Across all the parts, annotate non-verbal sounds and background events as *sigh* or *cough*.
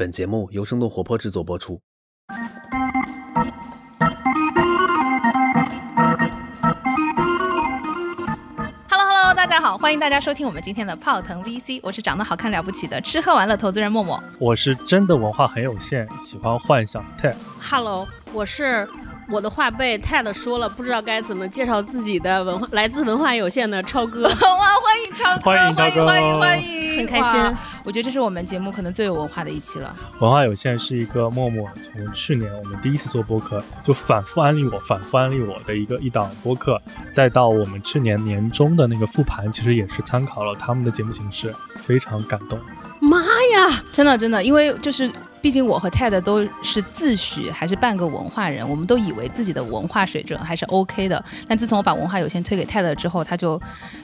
本节目由生动活泼制作播出。Hello Hello，大家好，欢迎大家收听我们今天的泡腾 VC，我是长得好看了不起的吃喝玩乐投资人默默。我是真的文化很有限，喜欢幻想 Ted。Hello，我是我的话被 Ted 说了，不知道该怎么介绍自己的文化，来自文化有限的超哥。*laughs* 哇，欢迎超哥，欢迎超哥欢迎欢迎，很开心。我觉得这是我们节目可能最有文化的一期了。文化有限是一个默默从去年我们第一次做播客就反复安利我、反复安利我的一个一档播客，再到我们去年年中的那个复盘，其实也是参考了他们的节目形式，非常感动。妈呀，真的真的，因为就是。毕竟我和 Ted 都是自诩还是半个文化人，我们都以为自己的文化水准还是 OK 的。但自从我把文化有限推给 Ted 之后，他就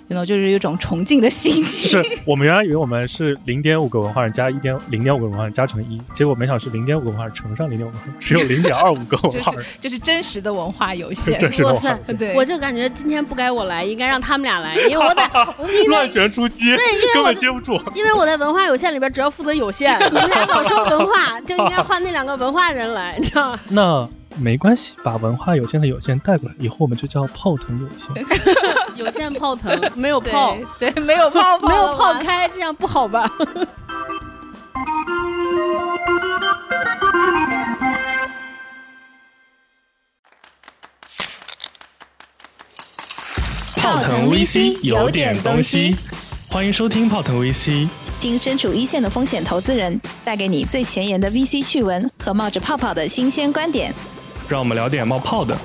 ，you know，就是有一种崇敬的心就情。是我们原来以为我们是零点五个文化人加一点零点五个文化人加成一，结果没想到是零点五个文化人乘上零点五个文化人，只有零点二五个就是文化人，*laughs* 就是真实的文化有限。*laughs* 真是的哇塞文化有限，对，我就感觉今天不该我来，应该让他们俩来，因为我在，*laughs* 因乱为拳出击，对，因为根我本接不住。因为我在文化有限里边只要负责有限，你们俩老说文化，就应该换那两个文化人来，*laughs* 你知道吗？那没关系，把文化有限的有限带过来，以后我们就叫泡腾有限。*laughs* 有限泡腾，*laughs* 没有泡，对对，没有泡泡，没有泡。开，这样不好吧？泡腾 VC 有点东西，欢迎收听泡腾 VC。听身处一线的风险投资人，带给你最前沿的 VC 趣闻和冒着泡泡的新鲜观点，让我们聊点冒泡的。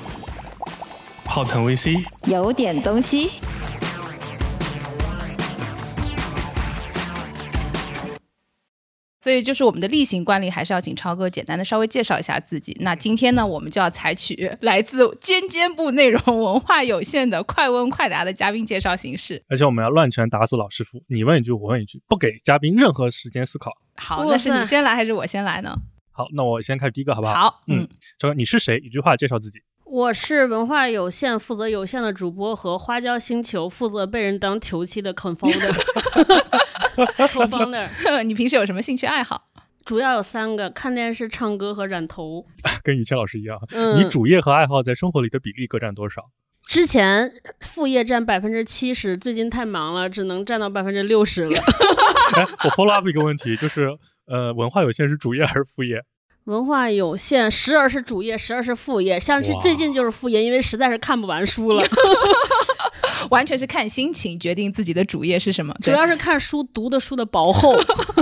泡腾 VC，有点东西。所以就是我们的例行惯例，还是要请超哥简单的稍微介绍一下自己。那今天呢，我们就要采取 *laughs* 来自尖尖部内容文化有限的快问快答的嘉宾介绍形式。而且我们要乱拳打死老师傅，你问一句我问一句，不给嘉宾任何时间思考。好，那是你先来还是我先来呢？好，那我先开始第一个，好不好？好，嗯嗯，超哥，你是谁？一句话介绍自己。我是文化有限负责有限的主播和花椒星球负责被人当球踢的 confounder。*laughs* *laughs* *laughs* 你平时有什么兴趣爱好？主要有三个：看电视、唱歌和染头。跟雨谦老师一样，嗯，你主业和爱好在生活里的比例各占多少？之前副业占百分之七十，最近太忙了，只能占到百分之六十了。*laughs* 哎，我 follow up 一个问题，就是呃，文化有限是主业还是副业？文化有限，时而是主业，时而是副业。像是最近就是副业，因为实在是看不完书了，完全是看心情决定自己的主业是什么。主要是看书读的书的薄厚，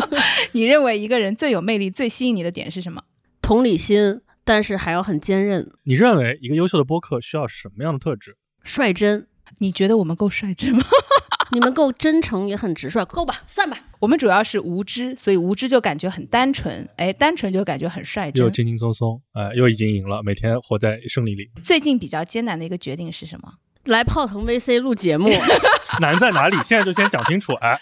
*laughs* 你认为一个人最有魅力、最吸引你的点是什么？同理心，但是还要很坚韧、你认为一个优秀的播客需要什么样的特质？率真。你觉得我们够率真吗？*laughs* 你们够真诚，也很直率，够吧，算吧。我们主要是无知，所以无知就感觉很单纯，哎，单纯就感觉很率真。又轻轻松松，呃，又已经赢了，每天活在胜利里。最近比较艰难的一个决定是什么？来泡腾 VC 录节目，*laughs* 难在哪里？现在就先讲清楚。哎，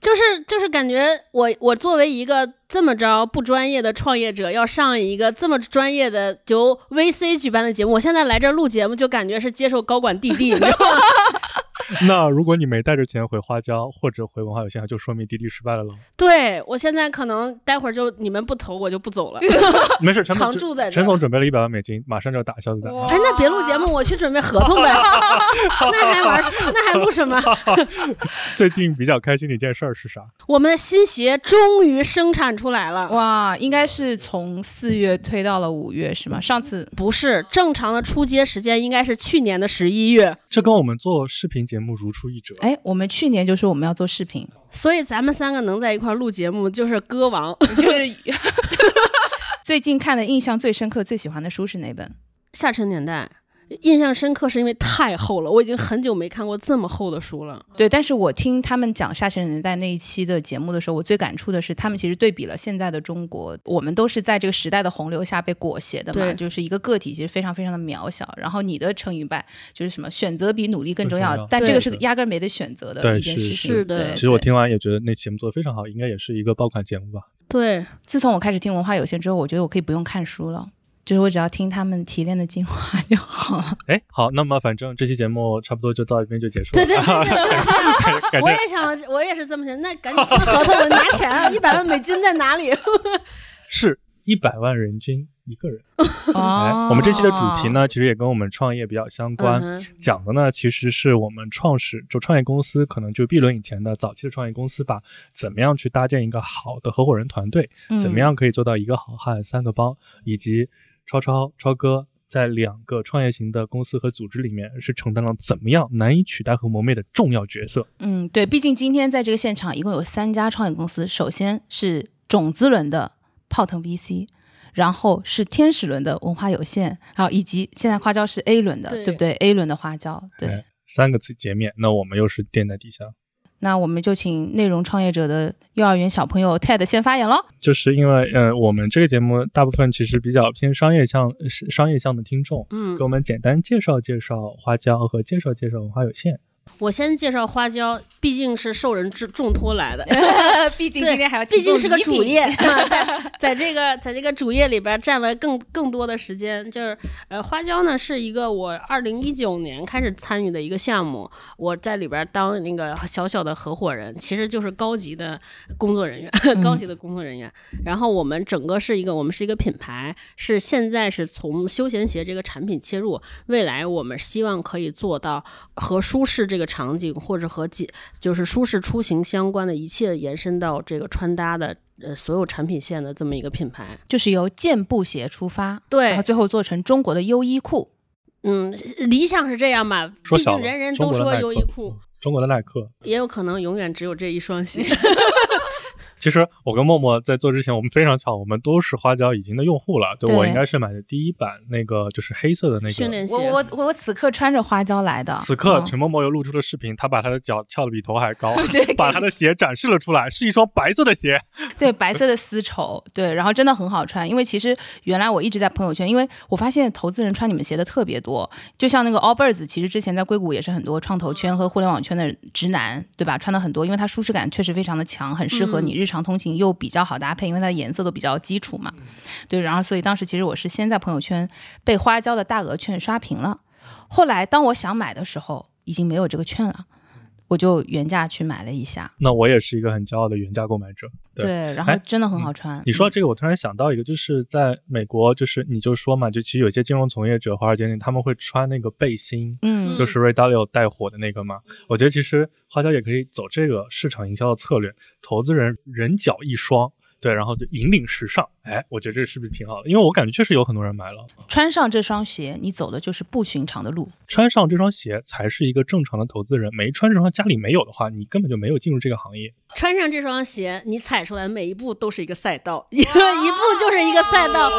就是就是感觉我我作为一个这么着不专业的创业者，要上一个这么专业的由 VC 举办的节目，我现在来这儿录节目，就感觉是接受高管弟弟，你知道吗？*laughs* 那如果你没带着钱回花椒或者回文化有限，就说明滴滴失败了喽。对我现在可能待会儿就你们不投我就不走了。*laughs* 没事，陈总常住在这陈总准备了一百万美金，马上就要打消子弹。哎，那别录 *laughs* 节目，我去准备合同呗。那还玩？那还录什么？最近比较开心的一件事儿是啥？我们的新鞋终于生产出来了。哇，应该是从四月推到了五月是吗？上次不是正常的出街时间，应该是去年的十一月。这跟我们做视频节目如出一辙。哎，我们去年就说我们要做视频，所以咱们三个能在一块儿录节目，就是歌王。*laughs* 就是 *laughs* 最近看的印象最深刻、最喜欢的书是哪本？下沉年代，印象深刻是因为太厚了，我已经很久没看过这么厚的书了。对，但是我听他们讲下沉年代那一期的节目的时候，我最感触的是，他们其实对比了现在的中国，我们都是在这个时代的洪流下被裹挟的嘛，就是一个个体其实非常非常的渺小。然后你的成与败就是什么，选择比努力更重要，但这个是压根儿没得选择的对是一件事情。是的对其实我听完也觉得那节目做的非常好，应该也是一个爆款节目吧。对，自从我开始听文化有限之后，我觉得我可以不用看书了。就是我只要听他们提炼的精华 *laughs* 就好了。哎，好，那么反正这期节目差不多就到这边就结束了。对对对对对，*laughs* 我也想，我也是这么想。那赶紧签合同，我拿钱啊！一百万美金在哪里？*laughs* 是一百万人均一个人。哎哦，，我们这期的主题？呢，其实也跟我们创业比较相关。嗯讲的呢，其实是我们创始就创业公司，可能就 B 轮以前的早期的创业公司吧，怎么样去搭建一个好的合伙人团队，嗯怎么样可以做到一个好汉三个帮，以及超超超哥在两个创业型的公司和组织里面是承担了怎么样难以取代和磨灭的重要角色。嗯，对，毕竟今天在这个现场一共有三家创业公司，首先是种子轮的泡腾 VC。然后是天使轮的文化有限，然后以及现在花椒是 A 轮的，对对不对？A 轮的花椒，对。哎三个字截面，那我们又是垫在底下。那我们就请内容创业者的幼儿园小朋友 TED 先发言喽。就是因为呃，我们这个节目大部分其实比较偏商业向商业向的听众，嗯给我们简单介绍介绍花椒和介绍介绍文化有限。我先介绍花椒，毕竟是受人之重托来的 *laughs* *laughs* 毕竟对今天还要毕竟是个主业，*laughs* 在在这个在这个主业里边占了更更多的时间。就是呃，花椒呢是一个我二零一九年开始参与的一个项目，我在里边当那个小小的合伙人，其实就是高级的工作人员，高级的工作人员。然后我们整个是一个，我们是一个品牌，是现在是从休闲鞋这个产品切入，未来我们希望可以做到和舒适这个场景，或者和几就是舒适出行相关的一切延伸到这个穿搭的呃所有产品线的这么一个品牌。就是由健步鞋出发，对然后最后做成中国的优衣库。嗯，理想是这样吧，毕说小了竟人人都说优衣库，中国的耐克。也有可能永远只有这一双鞋。*laughs* 其实我跟默默在做之前，我们非常巧，我们都是花椒已经的用户了。对对我应该是买的第一版那个就是黑色的那个。训练鞋我我我我此刻穿着花椒来的，此刻嗯陈默默又露出了视频，他把他的脚翘得比头还高，把他的鞋展示了出来，是一双白色的鞋。*laughs* 对白色的丝绸，对，然后真的很好穿。因为其实原来我一直在朋友圈，因为我发现投资人穿你们鞋的特别多，就像那个 Allbirds，其实之前在硅谷也是很多创投圈和互联网圈的直男，对吧？穿的很多，因为它舒适感确实非常的强，很适合你日常通勤，又比较好搭配，因为它的颜色都比较基础嘛。对，然后所以当时其实我是先在朋友圈被花椒的大额券刷屏了，后来当我想买的时候，已经没有这个券了。我就原价去买了一下，那我也是一个很骄傲的原价购买者。对对，然后哎真的很好穿。你说到这个，我突然想到一个，就是在美国，就是你就说嘛，就其实有些金融从业者、华尔街那他们会穿那个背心，嗯，就是 Ray Dalio 带火的那个嘛。我觉得其实花椒也可以走这个市场营销的策略，投资人人脚一双，对，然后就引领时尚。哎，我觉得这是不是挺好的？因为我感觉确实有很多人买了，穿上这双鞋，你走的就是不寻常的路。穿上这双鞋才是一个正常的投资人，没穿这双家里没有的话，你根本就没有进入这个行业。穿上这双鞋，你踩出来每一步都是一个赛道，一步就是一个赛道。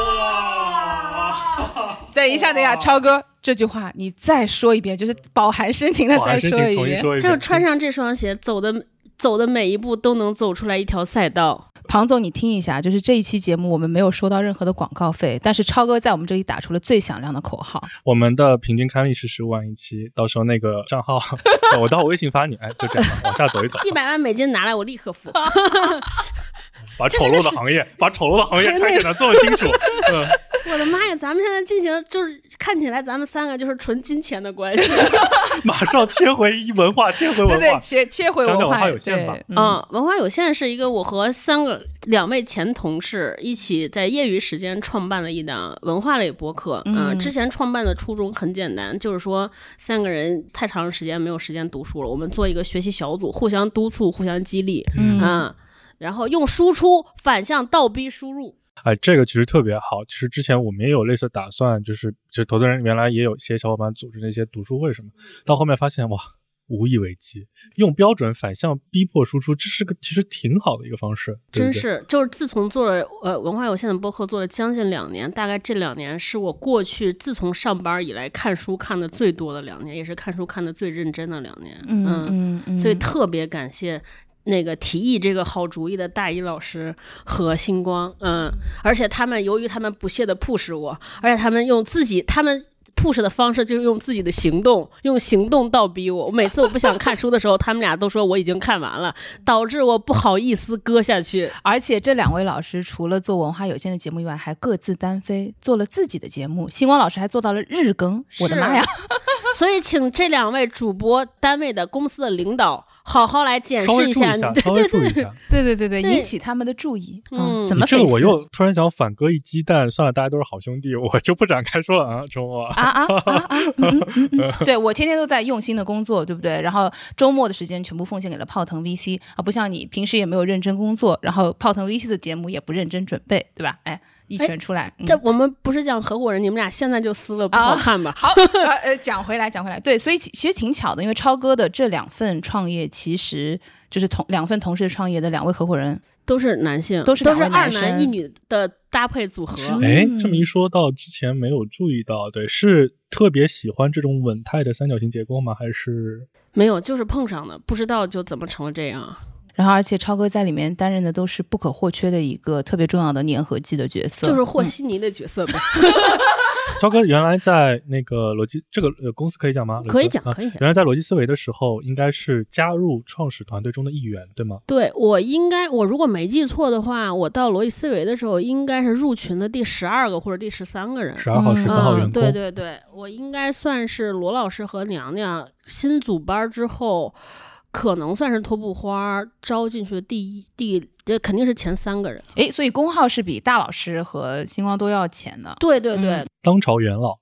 等一下，等一下，超哥，这句话你再说一遍，就是饱含深情的再说一遍。重新说一遍，就是穿上这双鞋，走的走的每一步都能走出来一条赛道。庞总，你听一下，就是这一期节目我们没有收到任何的广告费，但是超哥在我们这里打出了最响亮的口号。我们的平均刊例是十五万一期，到时候那个账号我到我微信发你，哎，就这样吧，往下走一走，*laughs* 一百万美金拿来，我立刻付。*laughs* 把丑陋的行业，把丑陋的行业拆解的这么清楚，*laughs* 嗯，*laughs* 我的妈呀，咱们现在进行就是看起来咱们三个就是纯金钱的关系。*laughs* 马上切回文化，切回文化对，切切回讲讲文化化有限吧对嗯，文化有限是一个我和三个两位前同事一起在业余时间创办了一档文化类播客。嗯呃之前创办的初衷很简单，就是说三个人太长时间没有时间读书了，我们做一个学习小组，互相督促，互相激励。嗯嗯，然后用输出反向倒逼输入。哎，这个其实特别好。其实之前我们也有类似打算，就是就投资人原来也有一些小伙伴组织那些读书会什么，到后面发现哇，无以为继，用标准反向逼迫输出，这是个其实挺好的一个方式，对对真是，就是自从做了呃文化有限的播客做了将近两年，大概这两年是我过去自从上班以来看书看的最多的两年，也是看书看的最认真的两年。嗯嗯嗯，所以特别感谢那个提议这个好主意的大一老师和星光，嗯，而且他们由于他们不懈的 push 我，而且他们用自己他们。push 的方式就是用自己的行动，用行动倒逼我。我每次我不想看书的时候，他们俩都说我已经看完了，导致我不好意思搁下去。而且这两位老师除了做文化有限的节目以外，还各自单飞做了自己的节目。星光老师还做到了日更，我的妈呀！*laughs* 所以，请这两位主播单位的公司的领导好好来检稍视下，微注意一下，对稍微对对对，注意一下。对对对对，对引起他们的注意。嗯怎么这个我又突然想反戈一鸡蛋，算了，大家都是好兄弟，*laughs* 我就不展开说了啊，周末。啊啊啊啊！嗯嗯嗯嗯，*laughs* 对我天天都在用心的工作，对不对？然后周末的时间全部奉献给了泡腾 VC 啊，不像你平时也没有认真工作，然后泡腾 VC 的节目也不认真准备，对吧？哎，一拳出来，嗯这我们不是讲合伙人，你们俩现在就撕了，不好看吧？好，讲回来，讲回来，对，所以其其实挺巧的，因为超哥的这两份创业，其实就是同两份同时创业的两位合伙人，都是男性，都是都是二男一女的搭配组合。是哎，嗯这么一说到之前没有注意到，对，是特别喜欢这种稳态的三角形结构吗？还是没有，就是碰上的，不知道就怎么成了这样。然后而且超哥在里面担任的都是不可或缺的一个特别重要的粘合剂的角色，就是和嗯稀泥的角色呗，*laughs* 超哥原来在那个逻辑这个呃公司可以讲吗？*laughs* 可以讲，啊可以讲。原来在逻辑思维的时候，应该是加入创始团队中的一员，对吗？对我应该，我如果没记错的话，我到逻辑思维的时候，应该是入群的第十二个或者第十三个人。十二号、嗯十三号员嗯。工，对对对，我应该算是罗老师和娘娘新组班之后，可能算是托布花招进去的第一第，这肯定是前三个人。哎，所以工号是比大老师和星光都要前的。对对对，嗯当朝元老，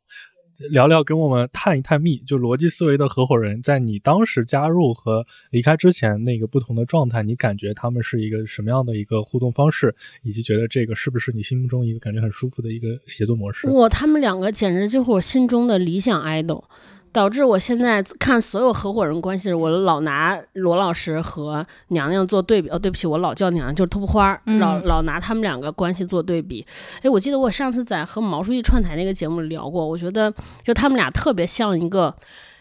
聊聊跟我们探一探秘，就逻辑思维的合伙人，在你当时加入和离开之前那个不同的状态，你感觉他们是一个什么样的一个互动方式，以及觉得这个是不是你心目中一个感觉很舒服的一个协作模式？哇，他们两个简直就是我心中的理想 idol，导致我现在看所有合伙人关系，我老拿罗老师和娘娘做对比。哦，对不起，我老叫娘娘，就是托布花，嗯老老拿他们两个关系做对比。哎，我记得我上次在和毛书记串台那个节目里聊过，我觉得就他们俩特别像一个。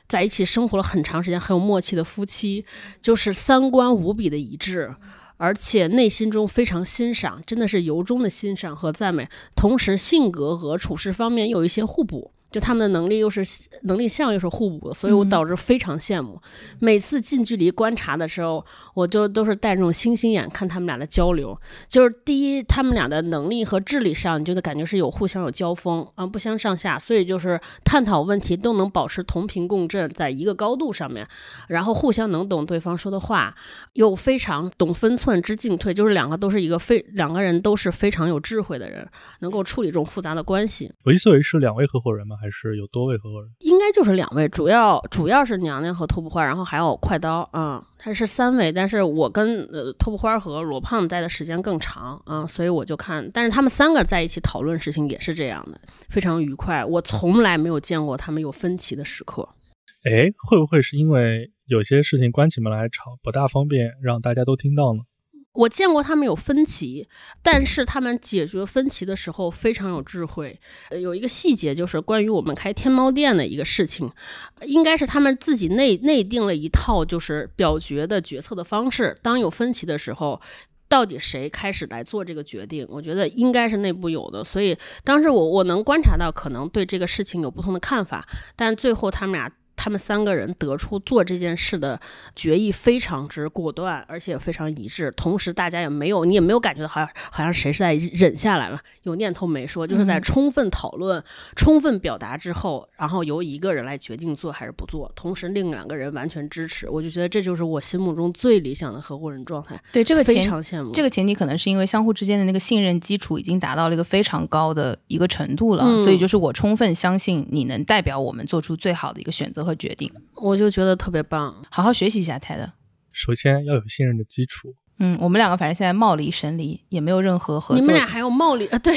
在一起生活了很长时间、很有默契的夫妻，就是三观无比的一致，而且内心中非常欣赏，真的是由衷的欣赏和赞美。同时，性格和处事方面有一些互补，就他们的能力又是能力项又是互补的，所以我嗯导致非常羡慕。每次近距离观察的时候，我就都是带那种星星眼看他们俩的交流。就是第一，他们俩的能力和智力上，你就得感觉是有互相有交锋啊，不相上下，所以就是探讨问题都能保持同频共振，在一个高度上面，然后互相能懂对方说的话，又非常懂分寸知进退，就是两个都是一个非两个人都是非常有智慧的人，能够处理这种复杂的关系。逻辑思维是两位合伙人吗？还是有多位合伙人？应该就是两位，主要主要是娘娘和托布花，然后还有快刀，嗯，他是三位，但是我跟呃托布花和罗胖待的时间更长，嗯，所以我就看，但是他们三个在一起讨论事情也是这样的，非常愉快，我从来没有见过他们有分歧的时刻。哎，会不会是因为有些事情关起门来吵不大方便，让大家都听到呢？我见过他们有分歧，但是他们解决分歧的时候非常有智慧。呃有一个细节就是关于我们开天猫店的一个事情，应该是他们自己内内定了一套就是表决的决策的方式。当有分歧的时候。到底谁开始来做这个决定？我觉得应该是内部有的，所以当时我我能观察到，可能对这个事情有不同的看法，但最后他们俩他们三个人得出做这件事的决议非常之果断，而且非常一致。同时，大家也没有你也没有感觉到好像好像谁是在忍下来了，有念头没说，就是在嗯充分讨论、充分表达之后，然后由一个人来决定做还是不做，同时另两个人完全支持。我就觉得这就是我心目中最理想的合伙人状态，对这个非常羡慕。这个前提可能是因为相互之间的那个信任基础已经达到了一个非常高的一个程度了，嗯所以就是我充分相信你能代表我们做出最好的一个选择和决定。我就觉得特别棒。好好学习一下 TED。首先要有信任的基础。嗯，我们两个反正现在貌离神离，也没有任何合作。你们俩还有貌离啊？对，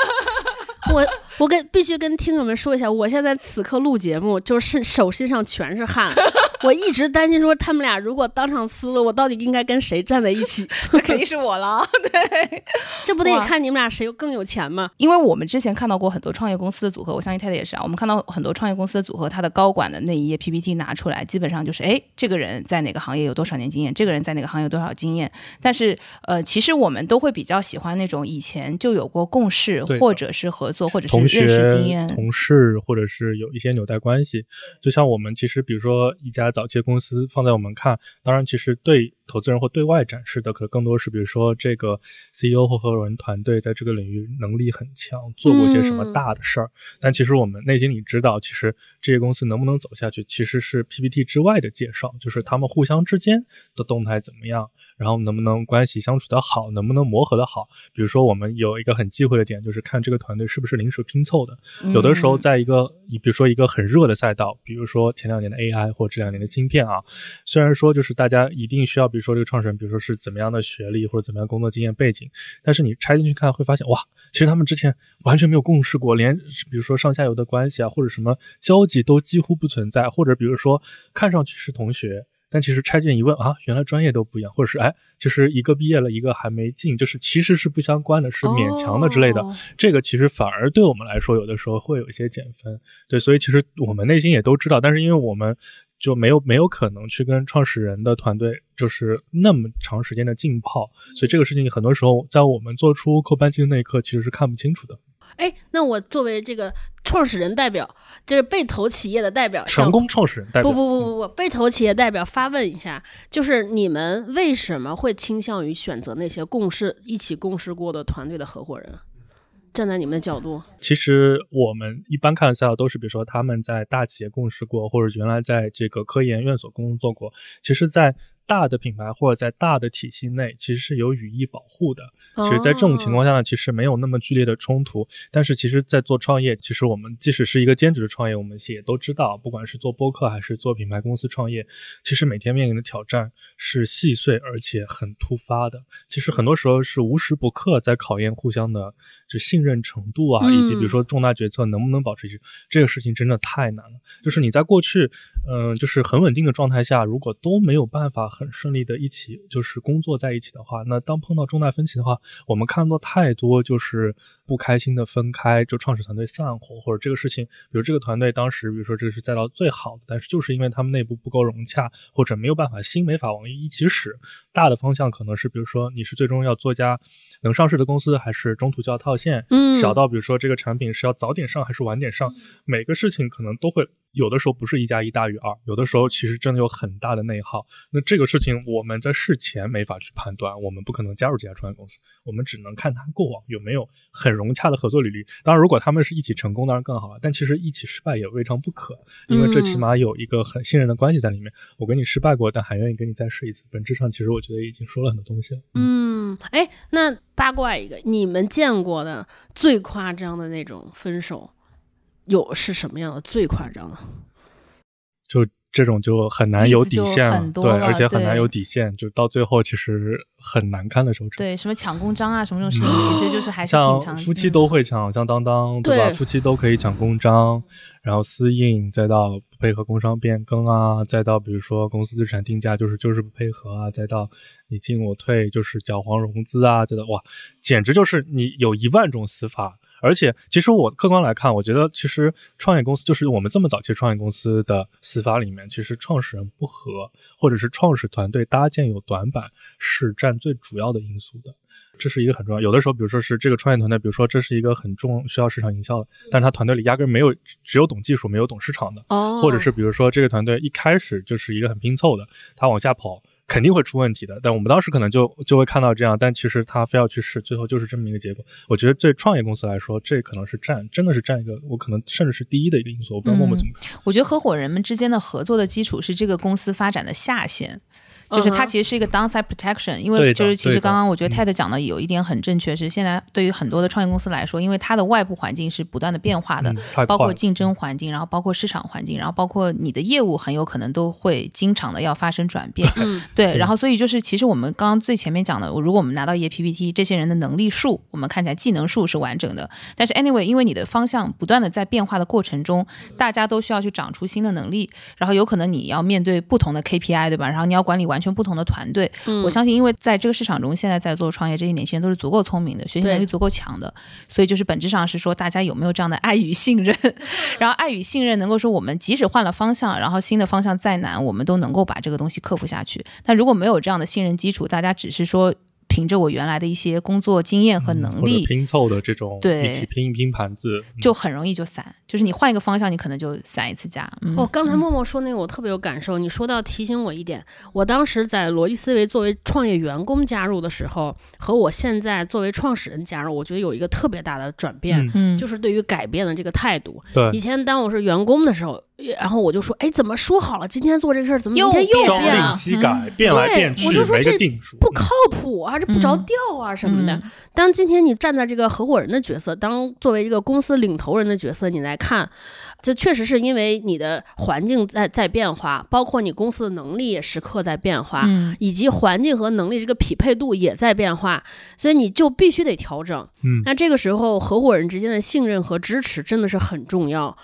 *laughs* 我我跟必须跟听友们说一下，我现在此刻录节目，就是手心上全是汗。我一直担心说他们俩如果当场撕了，我到底应该跟谁站在一起？*laughs* 那肯定是我了，*laughs* 对。这不得看你们俩谁更有钱吗？因为我们之前看到过很多创业公司的组合，我相信 TED 也是啊。我们看到很多创业公司的组合，他的高管的那一页 PPT 拿出来，基本上就是，哎，这个人在哪个行业有多少年经验，这个人在哪个行业有多少经验。但是，呃，其实我们都会比较喜欢那种以前就有过共事，或者是合作，或者是认识经验。、同事，或者是有一些纽带关系。就像我们其实，比如说一家早期的公司放在我们看，当然其实对投资人或对外展示的，可能更多是比如说这个 CEO 或合伙人团队在这个领域能力很强，做过些什么大的事儿。但其实我们内心里知道，其实这些公司能不能走下去，其实是 PPT 之外的介绍，就是他们互相之间的动态怎么样，然后能不能关系相处的好，能不能磨合的好。比如说我们有一个很忌讳的点，就是看这个团队是不是临时拼凑的。有的时候在一个，你比如说一个很热的赛道，比如说前两年的 AI 或这两年的芯片啊，虽然说就是大家一定需要，比如说这个创始人，比如说是怎么样的学历或者怎么样工作经验背景，但是你拆进去看会发现，哇，其实他们之前完全没有共事过，连比如说上下游的关系啊，或者什么交集都几乎不存在，或者比如说看上去是同学。但其实拆建一问啊，原来专业都不一样，或者是哎，其实一个毕业了，一个还没进，就是其实是不相关的，是勉强的之类的。这个其实反而对我们来说，有的时候会有一些减分。对，所以其实我们内心也都知道，但是因为我们就没有没有可能去跟创始人的团队就是那么长时间的浸泡，所以这个事情很多时候在我们做出扣扳机的那一刻，其实是看不清楚的。哎，那我作为这个创始人代表，就是被投企业的代表，成功创始人代表，不不不不不，被投企业代表发问一下，就是你们为什么会倾向于选择那些共事一起共事过的团队的合伙人？站在你们的角度，其实我们一般看的赛道都是，比如说他们在大企业共事过，或者原来在这个科研院所工作过。其实，在大的品牌或者在大的体系内，其实是有语义保护的。其实，在这种情况下呢，其实没有那么剧烈的冲突。但是，其实，在做创业，其实我们即使是一个兼职的创业，我们也都知道，不管是做播客还是做品牌公司创业，其实每天面临的挑战是细碎而且很突发的。其实很多时候是无时不刻在考验互相的就信任程度啊，以及比如说重大决策能不能保持一致，这个事情真的太难了。就是你在过去，嗯，就是很稳定的状态下，如果都没有办法。很顺利的一起就是工作在一起的话，那当碰到重大分歧的话，我们看到太多就是不开心的分开，就创始团队散伙，或者这个事情，比如这个团队当时，比如说这个是再到最好的，但是就是因为他们内部不够融洽，或者没有办法心没法往一起使。大的方向可能是，比如说你是最终要做家能上市的公司，还是中途就要套现？嗯，小到比如说这个产品是要早点上还是晚点上，每个事情可能都会有的时候不是一加一大于二，有的时候其实真的有很大的内耗。那这个。事情我们在事前没法去判断，我们不可能加入这家创业公司，我们只能看他过往有没有很融洽的合作履历。当然，如果他们是一起成功，当然更好了。但其实一起失败也未尝不可，因为这起码有一个很信任的关系在里面。我跟你失败过，但还愿意跟你再试一次。本质上，其实我觉得已经说了很多东西了。嗯，哎，那八卦一个，你们见过的最夸张的那种分手，有是什么样的？最夸张的？就。这种就很难有底线了，对，而且很难有底线，就到最后其实很难看的收场。对，什么抢公章啊，什么这种事情，其实就是还是像夫妻都会抢，像当当对吧？夫妻都可以抢公章，然后私印，再到不配合工商变更啊，再到比如说公司资产定价就是就是不配合啊，再到你进我退就是搅黄融资啊，再到哇，简直就是你有一万种死法。而且，其实我客观来看，我觉得其实创业公司就是我们这么早期创业公司的司法里面，其实创始人不和，或者是创始团队搭建有短板，是占最主要的因素的。这是一个很重要。有的时候，比如说是这个创业团队，比如说这是一个很重需要市场营销的，但是他团队里压根没有，只有懂技术，没有懂市场的。哦。或者是比如说这个团队一开始就是一个很拼凑的，他往下跑。肯定会出问题的，但我们当时可能就就会看到这样，但其实他非要去试，最后就是这么一个结果。我觉得对创业公司来说，这可能是占真的是占一个，我可能甚至是第一的一个因素。我不知道默默怎么看。我觉得合伙人们之间的合作的基础是这个公司发展的下限。就是它其实是一个 downside protection，因为就是其实刚刚我觉得 Ted 讲的有一点很正确，是现在对于很多的创业公司来说，因为它的外部环境是不断的变化的，包括竞争环境，然后包括市场环境，然后包括你的业务很有可能都会经常的要发生转变。*laughs* 对，然后所以就是其实我们刚刚最前面讲的，如果我们拿到一页 PPT，这些人的能力数，我们看起来技能数是完整的，但是 anyway，因为你的方向不断的在变化的过程中，大家都需要去长出新的能力，然后有可能你要面对不同的 KPI，对吧？然后你要管理完全不同的团队。对，我相信，因为在这个市场中，现在在做创业这些年轻人都是足够聪明的，学习能力足够强的，所以就是本质上是说，大家有没有这样的爱与信任？*laughs* 然后爱与信任能够说，我们即使换了方向，然后新的方向再难，我们都能够把这个东西克服下去。但如果没有这样的信任基础，大家只是说。凭着我原来的一些工作经验和能力，拼凑的这种，对一起拼一拼盘子，嗯就很容易就散。就是你换一个方向，你可能就散一次家。嗯、哦，刚才默默说那个我特别有感受，你说到提醒我一点，我当时在逻辑思维作为创业员工加入的时候，和我现在作为创始人加入，我觉得有一个特别大的转变，嗯嗯，就是对于改变的这个态度。对以前当我是员工的时候，然后我就说，哎，怎么说好了，今天做这个事儿，怎么明天又又变朝令变了？夕改，变来变去，我就说没个这定数，不靠谱啊，这不着调啊什么的。嗯当今天你站在这个合伙人的角色，当作为一个公司领头人的角色，你来看，就确实是因为你的环境在在变化，包括你公司的能力也时刻在变化。嗯以及环境和能力这个匹配度也在变化，所以你就必须得调整。嗯那这个时候，合伙人之间的信任和支持真的是很重要。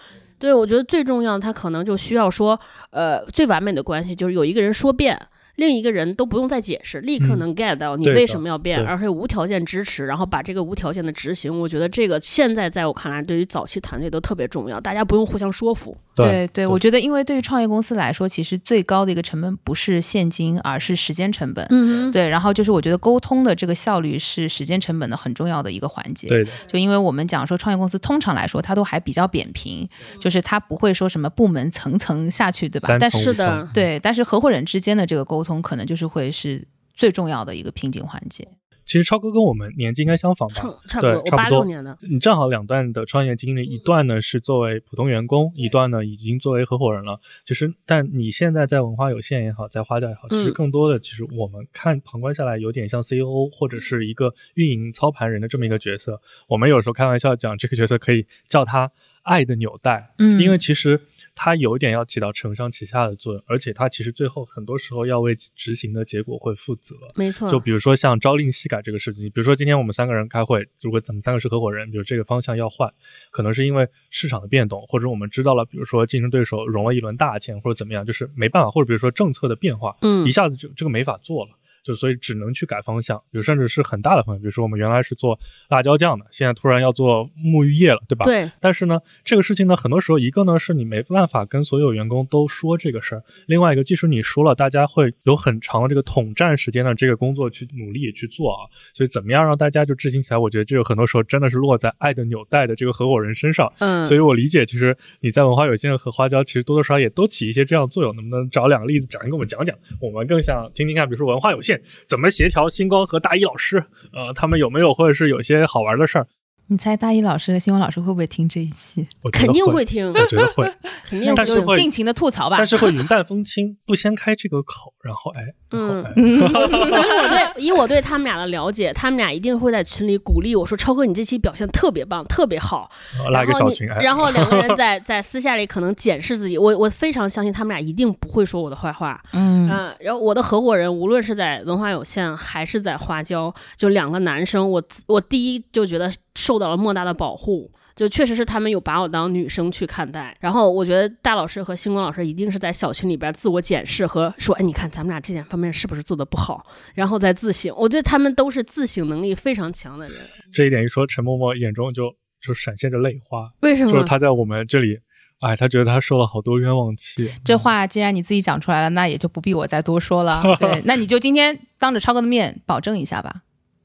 对我觉得最重要，他可能就需要说，呃，最完美的关系就是有一个人说变，另一个人都不用再解释，立刻嗯能 get 到你为什么要变，对而且无条件支持，然后把这个无条件的执行。我觉得这个现在在我看来，对于早期团队都特别重要，大家不用互相说服。对对，我觉得，因为对于创业公司来说，其实最高的一个成本不是现金，而是时间成本。嗯哼，对，然后就是我觉得沟通的这个效率是时间成本的很重要的一个环节。对的，就因为我们讲说创业公司通常来说它都还比较扁平，就是它不会说什么部门层层下去，对吧？但是的对，但是合伙人之间的这个沟通可能就是会是最重要的一个瓶颈环节。其实超哥跟我们年纪应该相仿吧差？差不多，我八对差不多六年的。你正好两段的创业经历，一段呢是作为普通员工，一段呢已经作为合伙人了。其实，但你现在在文化有限也好，在花掉也好，其实嗯更多的，其实我们看旁观下来，有点像 CEO 或者是一个运营操盘人的这么一个角色。我们有时候开玩笑讲，这个角色可以叫他爱的纽带，嗯因为其实它有一点要起到承上启下的作用，而且它其实最后很多时候要为执行的结果会负责。没错，就比如说像朝令夕改这个事情，比如说今天我们三个人开会，如果咱们三个是合伙人，比如这个方向要换，可能是因为市场的变动，或者我们知道了，比如说竞争对手融了一轮大钱，或者怎么样，就是没办法，或者比如说政策的变化，嗯一下子就这个没法做了。就所以只能去改方向，比如甚至是很大的方向，比如说我们原来是做辣椒酱的，现在突然要做沐浴液了，对吧？对，但是呢，这个事情呢，很多时候一个呢是你没办法跟所有员工都说这个事儿，另外一个即使你说了，大家会有很长的这个统战时间的这个工作去努力去做啊。所以怎么样让大家就执行起来，我觉得这个很多时候真的是落在爱的纽带的这个合伙人身上。嗯，所以我理解，其实你在文化有限和花椒，其实多多少少也都起一些这样的作用。能不能找两个例子，找人给我们讲讲？我们更想听听看，比如说文化有限怎么协调星光和大一老师，呃，他们有没有或者是有些好玩的事儿？你猜大一老师和新闻老师会不会听这一期？我肯定会会听，我觉得会。*laughs* 肯定会听。但是会尽情的吐槽吧。但是会云淡风轻，不先开这个口，然后哎，嗯哎，*laughs* *laughs* 以我对以我对他们俩的了解，他们俩一定会在群里鼓励我说：“超哥，你这期表现特别棒，特别好。然后拉一个小群，哎，然后两个人在在私下里可能检视自己，我我非常相信他们俩一定不会说我的坏话。嗯嗯，然后我的合伙人无论是在文化有限还是在花椒，就两个男生，我我第一就觉得受到了莫大的保护。就确实是他们有把我当女生去看待，然后我觉得大老师和星光老师一定是在小群里边自我检视和说，哎，你看咱们俩这点方面是不是做的不好，然后再自省。我觉得他们都是自省能力非常强的人。这一点一说，陈默默眼中就就闪现着泪花，为什么？就是他在我们这里，哎，他觉得他受了好多冤枉气。这话既然你自己讲出来了，那也就不必我再多说了。对，*laughs* 那你就今天当着超哥的面保证一下吧，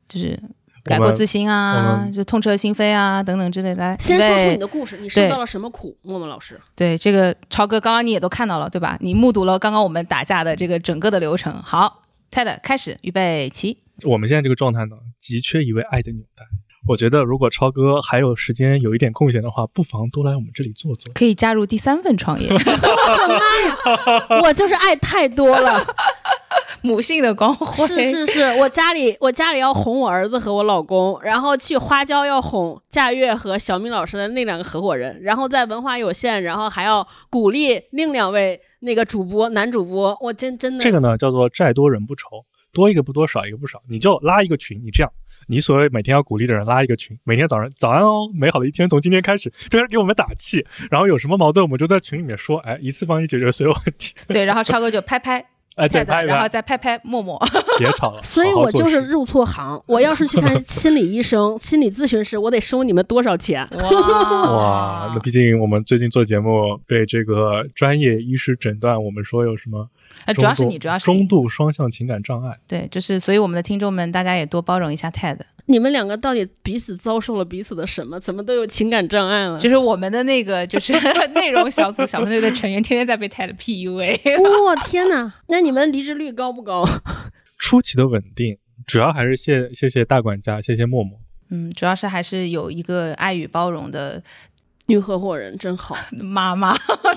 就是改过自新啊，就痛彻心扉啊等等之类的。来，先说出你的故事，你受到了什么苦？默默老师，对这个超哥，刚刚你也都看到了，对吧？你目睹了刚刚我们打架的这个整个的流程。好，Ted 开始，预备起。我们现在这个状态呢，急缺一位爱的纽带。我觉得如果超哥还有时间有一点空闲的话，不妨多来我们这里坐坐。可以加入第三份创业，*laughs* 我就是爱太多了。*laughs* 母性的光辉。是是是，我家里我家里要哄我儿子和我老公，然后去花椒要哄夏月和小米老师的那两个合伙人，然后在文化有限，然后还要鼓励另两位那个主播男主播，我真真的这个呢叫做债多人不愁，多一个不多，少一个不少，你就拉一个群，你这样。你所谓每天要鼓励的人拉一个群，每天早上早安哦，美好的一天从今天开始，就是给我们打气。然后有什么矛盾，我们就在群里面说，哎，一次帮你解决所有问题。对，然后超哥就拍拍哎，对拍，然后再拍拍默默。别吵了。*laughs* 所以我就是入错行。我要是去看心理医生、心理咨询师，我得收你们多少钱？哇 *laughs* 哇，那毕竟我们最近做节目被这个专业医师诊断，我们说有什么呃，主要是你，主要是中度双向情感障碍。对，就是所以我们的听众们，大家也多包容一下 TED。你们两个到底彼此遭受了彼此的什么？怎么都有情感障碍了？就是我们的那个就是 *laughs* 内容小组小分队的成员，天天在被 TED PUA。*laughs* 我、天哪！那你们离职率高不高？出奇的稳定，主要还是谢谢谢大管家，谢谢默默。嗯，主要是还是有一个爱与包容的女合伙人真好。*laughs* 妈妈。*laughs*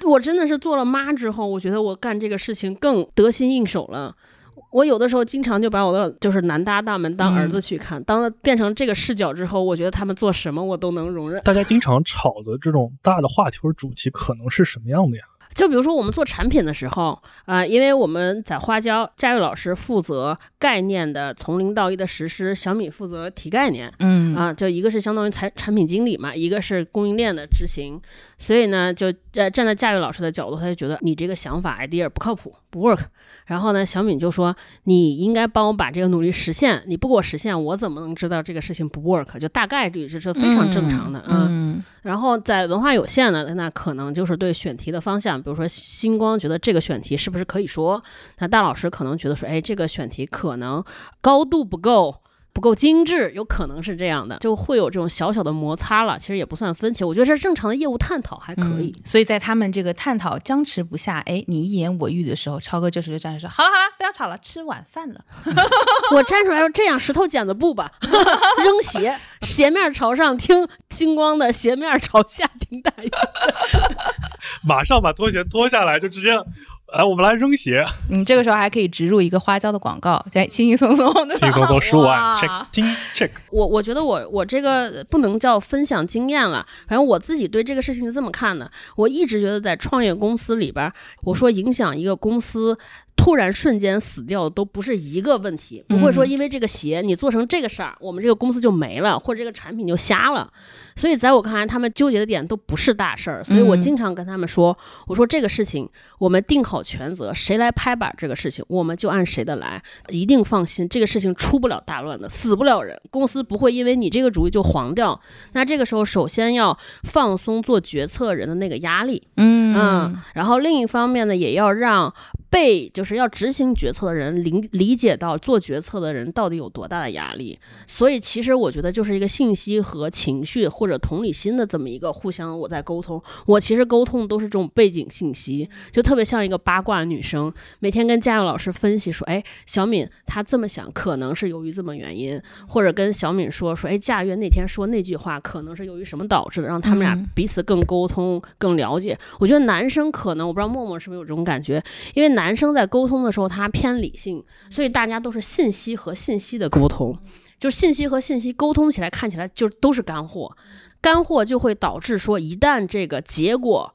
对我真的是做了妈之后，我觉得我干这个事情更得心应手了。我有的时候经常就把我的就是男搭档们当儿子去看，当变成这个视角之后，我觉得他们做什么我都能容忍。大家经常吵的这种大的话题或者主题，可能是什么样的呀？就比如说我们做产品的时候，啊、因为我们在花椒，佳玉老师负责概念的从零到一的实施，小米负责提概念，嗯。啊，就一个是相当于产产品经理嘛，一个是供应链的执行，所以呢，就呃站在佳玉老师的角度，他就觉得你这个想法 idea 不靠谱，不 work。然后呢，小敏就说你应该帮我把这个努力实现，你不给我实现，我怎么能知道这个事情不 work？就大概率这是非常正常的，嗯嗯然后在文化有限呢，那可能就是对选题的方向，比如说星光觉得这个选题是不是可以说，那大老师可能觉得说，哎，这个选题可能高度不够。不够精致，有可能是这样的，就会有这种小小的摩擦了。其实也不算分歧，我觉得这是正常的业务探讨，还可以。嗯所以在他们这个探讨僵持不下，哎，你一言我语的时候，超哥这时候就站出来说：“好了好了，不要吵了，吃晚饭了。*laughs* 我站出来说这样，石头剪子布吧，扔鞋，鞋面朝上听星光的，鞋面朝下听大雁。*laughs* 马上把拖鞋脱下来，就直接，来，我们来扔鞋，”你，这个时候还可以植入一个花椒的广告，再轻轻松松的，轻松松十五万，check check。我我觉得我我这个不能叫分享经验了，反正我自己对这个事情是这么看的。我一直觉得在创业公司里边儿，我说影响一个公司突然瞬间死掉的都不是一个问题，不会说因为这个鞋你做成这个事儿，我们这个公司就没了，或者这个产品就瞎了。所以在我看来，他们纠结的点都不是大事儿，所以我嗯经常跟他们说，我说这个事情我们定好权责，谁来拍板这个事情，我们就按谁的来，一定放心，这个事情出不了大乱的，死不了人，公司不会因为你这个主意就黄掉。那这个时候，首先要放松做决策人的那个压力，嗯嗯，然后另一方面呢，也要让被就是要执行决策的人理理解到做决策的人到底有多大的压力。所以其实我觉得就是一个信息和情绪或者同理心的这么一个互相我在沟通。我其实沟通都是这种背景信息，就特别像一个八卦女生，每天跟佳佑老师分析说，哎，小敏她这么想可能是由于这么原因，或者跟小敏说说，哎，佳悦那天说那句话可能是由于什么导致的，让他们俩嗯彼此更沟通、更了解。我觉得男生可能我不知道默默是不是有这种感觉，因为男生在沟通的时候他偏理性，所以大家都是信息和信息的沟通，就是信息和信息沟通起来看起来就都是干货，干货就会导致说一旦这个结果。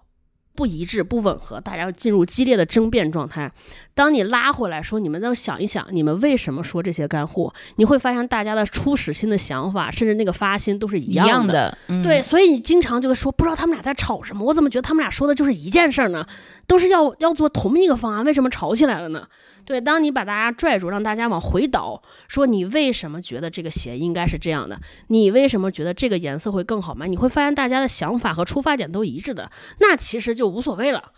不一致、不吻合，大家要进入激烈的争辩状态。当你拉回来说，你们要想一想，你们为什么说这些干货？你会发现大家的初始心的想法，甚至那个发心都是一一样样的，嗯对，所以你经常就会说，不知道他们俩在吵什么，我怎么觉得他们俩说的就是一件事儿呢？都是要要做同一个方案，为什么吵起来了呢？对，当你把大家拽住，让大家往回倒，说你为什么觉得这个鞋应该是这样的？你为什么觉得这个颜色会更好卖？你会发现大家的想法和出发点都一致的，那其实就无所谓了。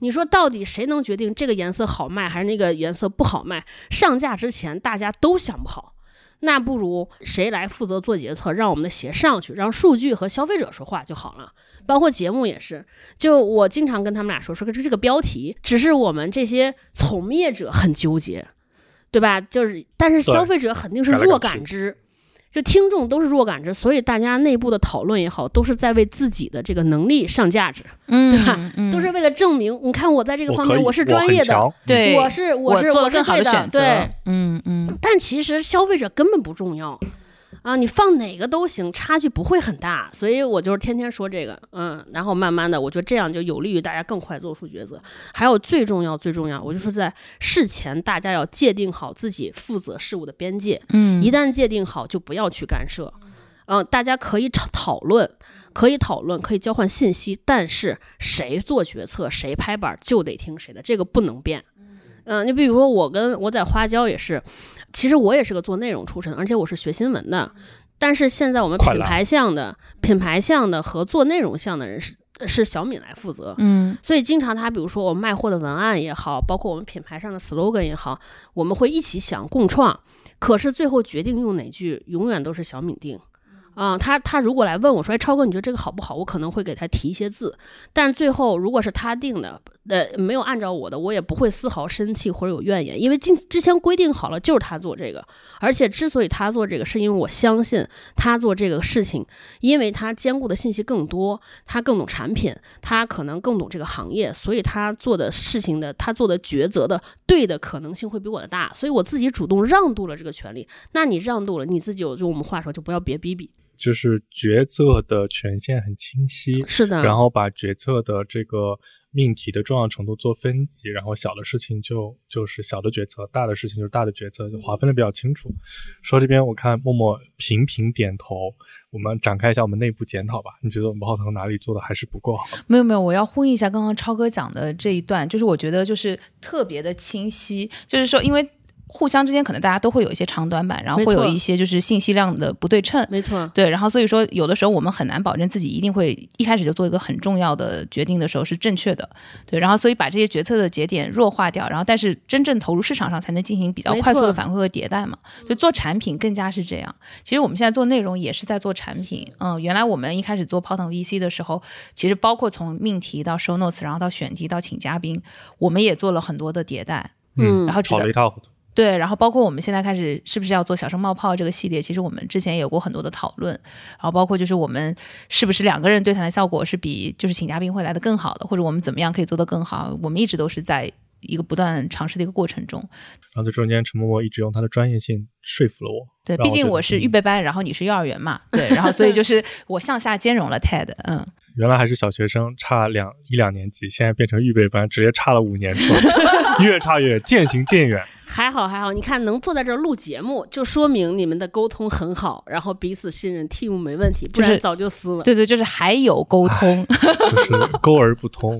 你说到底谁能决定这个颜色好卖还是那个颜色不好卖？上架之前大家都想不好。那不如谁来负责做决策，让我们的鞋上去，让数据和消费者说话就好了。包括节目也是，就我经常跟他们俩说，说这这个标题，只是我们这些从业者很纠结，对吧？就是，但是消费者肯定是弱感知，就听众都是弱感知，所以大家内部的讨论也好，都是在为自己的这个能力上价值，嗯，对吧嗯都是为了证明，你看我在这个方面我是专业的，对，我是我是我是做了更好对的选择，对，嗯嗯。但其实消费者根本不重要啊，你放哪个都行，差距不会很大。所以我就是天天说这个，嗯，然后慢慢的，我觉得这样就有利于大家更快做出抉择。还有最重要最重要，我就说在事前大家要界定好自己负责事务的边界，嗯，一旦界定好，就不要去干涉。嗯，大家可以讨讨论，可以讨论，可以交换信息，但是谁做决策，谁拍板就得听谁的，这个不能变。嗯，你比如说我跟我在花椒也是，其实我也是个做内容出身，而且我是学新闻的。但是现在我们品牌项的、品牌项的和做内容项的人是是小敏来负责。嗯所以经常他比如说我们卖货的文案也好，包括我们品牌上的 slogan 也好，我们会一起想共创。可是最后决定用哪句，永远都是小敏定。啊、他他如果来问我说，哎，超哥，你觉得这个好不好？我可能会给他提一些字，但最后如果是他定的，呃，没有按照我的，我也不会丝毫生气或者有怨言，因为今之前规定好了就是他做这个，而且之所以他做这个，是因为我相信他做这个事情，因为他兼顾的信息更多，他更懂产品，他可能更懂这个行业，所以他做的事情的，他做的抉择的对的可能性会比我的大，所以我自己主动让渡了这个权利。那你让渡了，你自己有就我们话说就不要别逼逼。就是决策的权限很清晰，是的，然后把决策的这个命题的重要程度做分级，然后小的事情就就是小的决策，大的事情就是大的决策，就划分的比较清楚。说这边我看默默频频点头，我们展开一下我们内部检讨吧。你觉得我们浩腾哪里做的还是不够好？没有没有，我要呼应一下刚刚超哥讲的这一段，就是我觉得就是特别的清晰，就是说因为。互相之间可能大家都会有一些长短板，然后会有一些就是信息量的不对称，没错，对，然后所以说有的时候我们很难保证自己一定会一开始就做一个很重要的决定的时候是正确的，对，然后所以把这些决策的节点弱化掉，然后但是真正投入市场上才能进行比较快速的反馈和迭代嘛，就做产品更加是这样。其实我们现在做内容也是在做产品，嗯，原来我们一开始做跑腾 VC 的时候，其实包括从命题到 show notes，然后到选题到请嘉宾，我们也做了很多的迭代，嗯然后直到跑了一塌糊涂。对，然后包括我们现在开始是不是要做小声冒泡这个系列，其实我们之前也有过很多的讨论，然后包括就是我们是不是两个人对谈的效果是比就是请嘉宾会来的更好的，或者我们怎么样可以做得更好，我们一直都是在一个不断尝试的一个过程中。然后在中间，陈默默一直用他的专业性说服了我。对，毕竟我是预嗯备班，然后你是幼儿园嘛，对，然后所以就 *laughs* 是我向下兼容了 TED，嗯，原来还是小学生，差两一两年级，现在变成预备班，直接差了五年出来，*laughs* 越差越远，渐行渐远。还好还好，你看能坐在这儿录节目，就说明你们的沟通很好，然后彼此信任，team 没问题，不是然早就撕了。对对，就是还有沟通，就是沟而不通，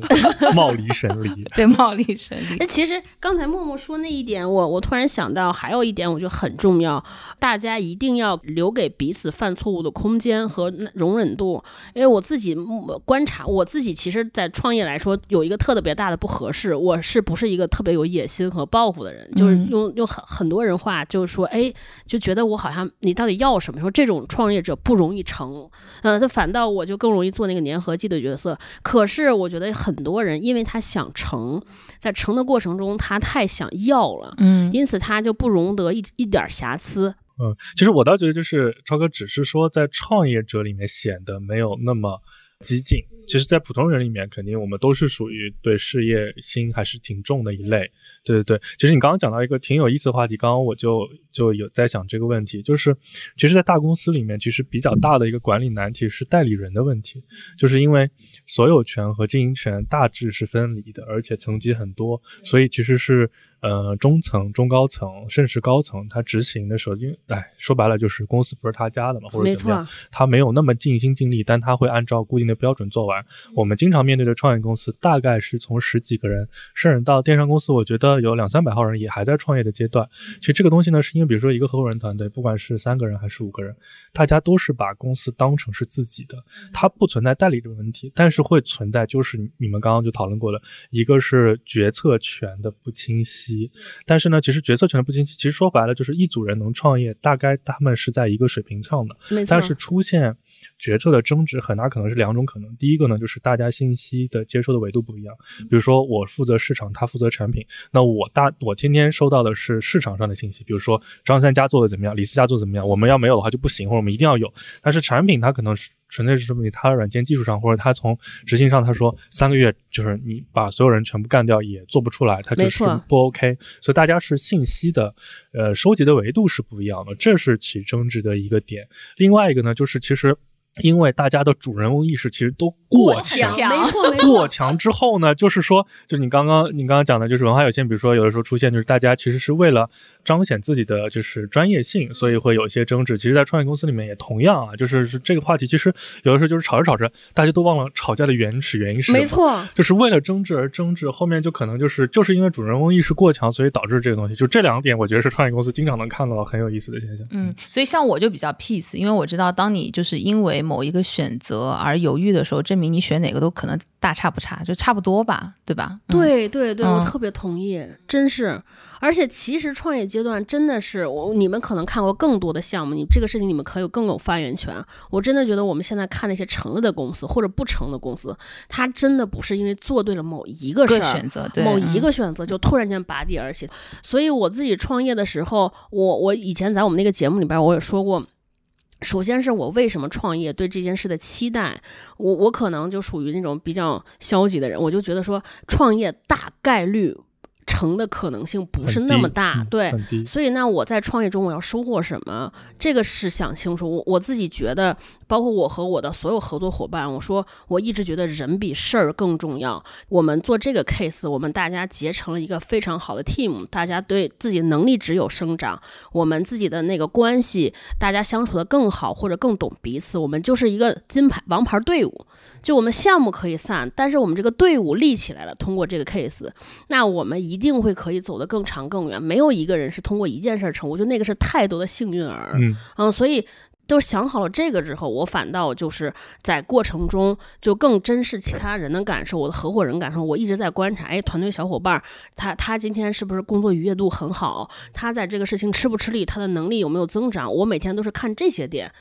貌离神离。*laughs* 对，貌离神离那，，其实刚才默默说那一点，我我突然想到，还有一点我觉得很重要，大家一定要留给彼此犯错误的空间和容忍度。因为我自己嗯观察，我自己其实，在创业来说有一个特别大的不合适，我是不是一个特别有野心和抱负的人？就是嗯用用很很多人话，就是说，哎，就觉得我好像你到底要什么？说这种创业者不容易成，呃，他反倒我就更容易做那个粘合剂的角色。可是我觉得很多人因为他想成，在成的过程中他太想要了，嗯因此他就不容得一一点瑕疵。嗯，其实我倒觉得，就是超哥只是说在创业者里面显得没有那么激进。其实，在普通人里面，肯定我们都是属于对事业心还是挺重的一类。对对对，其实你刚刚讲到一个挺有意思的话题，刚刚我就就有在想这个问题，就是其实，在大公司里面，其实比较大的一个管理难题是代理人的问题，就是因为所有权和经营权大致是分离的，而且层级很多，所以其实是呃中层、中高层甚至高层，他执行的时候，因为哎说白了就是公司不是他家的嘛，或者怎么样错，，他没有那么尽心尽力，但他会按照固定的标准做完。我们经常面对的创业公司，大概是从十几个人，甚至到电商公司，我觉得有两三百号人也还在创业的阶段。其实这个东西呢，是因为比如说一个合伙人团队，不管是三个人还是五个人，大家都是把公司当成是自己的，它不存在代理的问题，但是会存在就是你们刚刚就讨论过的，一个是决策权的不清晰，但是呢，其实决策权的不清晰，其实说白了就是一组人能创业，大概他们是在一个水平上的。但是出现决策的争执，很大可能是两种可能。第一个呢，就是大家信息的接收的维度不一样。比如说，我负责市场，他负责产品，那我大我天天收到的是市场上的信息，比如说张三家做的怎么样，李四家做的怎么样，我们要没有的话就不行，或者我们一定要有。但是产品它可能是纯粹是说明它软件技术上，或者它从执行上，他说三个月就是你把所有人全部干掉也做不出来，它就是不 OK。所以大家是信息的呃收集的维度是不一样的，这是起争执的一个点。另外一个呢，就是其实因为大家的主人翁意识其实都过强。强没错没错，过强之后呢，就是说，就是你刚刚你刚刚讲的，就是文化有限。比如说，有的时候出现，就是大家其实是为了彰显自己的就是专业性，所以会有一些争执。其实，在创业公司里面也同样啊，就是是这个话题，其实有的时候就是吵着吵着，大家都忘了吵架的原始原因是什么。没，错，就是为了争执而争执，后面就可能就是就是因为主人翁意识过强，所以导致这个东西。就这两点，我觉得是创业公司经常能看到很有意思的现象。嗯，所以像我就比较 peace，因为我知道，当你就是因为某一个选择而犹豫的时候，证明你选哪个都可能大差不差，就差不多吧，对吧？嗯，对对对，我嗯特别同意，真是。而且其实创业阶段真的是我，你们可能看过更多的项目，你这个事情你们可有更有发言权。我真的觉得我们现在看那些成了的公司或者不成的公司，它真的不是因为做对了某一个事儿。选择，对某一嗯个选择就突然间拔地而起，所以我自己创业的时候，我我以前在我们那个节目里边我也说过，首先是我为什么创业对这件事的期待，我我可能就属于那种比较消极的人，我就觉得说创业大概率成的可能性不是那么大，嗯对，所以那，我在创业中我要收获什么，这个是想清楚。我我自己觉得，包括我和我的所有合作伙伴，我说我一直觉得人比事儿更重要。我们做这个 case，我们大家结成了一个非常好的 team，大家对自己能力只有生长，我们自己的那个关系，大家相处的更好或者更懂彼此，我们就是一个金牌王牌队伍。就我们项目可以散，但是我们这个队伍立起来了，通过这个 case，那我们一定会可以走得更长更远。没有一个人是通过一件事儿成，我觉得那个是太多的幸运儿。嗯，嗯，所以都想好了这个之后，我反倒就是在过程中就更珍视其他人的感受，我的合伙人感受。我一直在观察，哎，团队小伙伴儿他他今天是不是工作愉悦度很好？他在这个事情吃不吃力？他的能力有没有增长？我每天都是看这些点。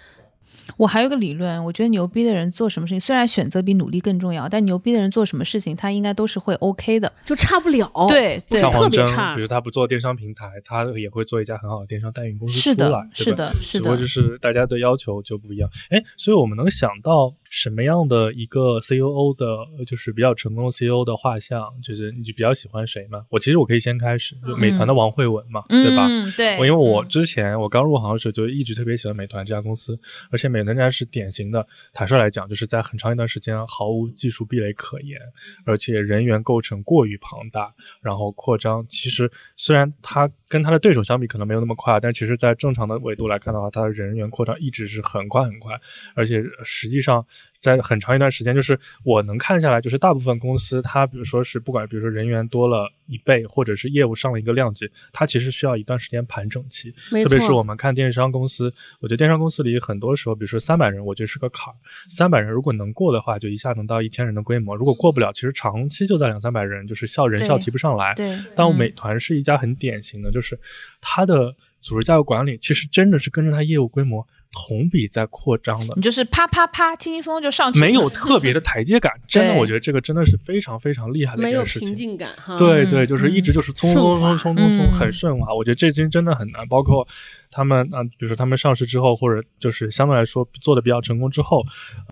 我还有个理论，我觉得牛逼的人做什么事情，虽然选择比努力更重要，但牛逼的人做什么事情，他应该都是会 OK 的。就差不了，对对像，特别差比如他不做电商平台，他也会做一家很好的电商代运公司出来的，，是的，是的只不过就。是大家的要求就不一样。哎，所以我们能想到什么样的一个 COO 的，呃就是比较成功的 COO 的画像，就是你比较喜欢谁吗？我其实我可以先开始，就美团的王慧文嘛，对吧？嗯，对。我因为我嗯之前我刚入行的时候就一直特别喜欢美团这家公司，而且美团这家是典型的，坦率来讲，就是在很长一段时间毫无技术壁垒可言，而且人员构成过于庞大，然后扩张。其实虽然它跟它的对手相比可能没有那么快，但其实在正常的维度来看的话，它的人员扩张一直是很快很快，而且实际上。在很长一段时间，就是我能看下来，就是大部分公司，它比如说是不管，比如说人员多了一倍，或者是业务上了一个量级，它其实需要一段时间盘整期。没特别是我们看电商公司，我觉得电商公司里很多时候，比如说三百人，我觉得是个坎儿。三百人如果能过的话，就一下能到一千人的规模；如果过不了，其实长期就在两三百人，就是效人效提不上来。对，但嗯美团是一家很典型的，就是它的组织架构管理其实真的是跟着它业务规模同比在扩张的你。就是啪啪啪，轻轻松松就上去，没有特别的台阶感，真的，我觉得这个真的是非常非常厉害的一没有件事情。平静感哈。对对，嗯就是一直就是冲冲冲冲冲冲，嗯很顺滑。我觉得这真真的很难。包括他们啊，比如说他们上市之后，或者就是相对来说做的比较成功之后，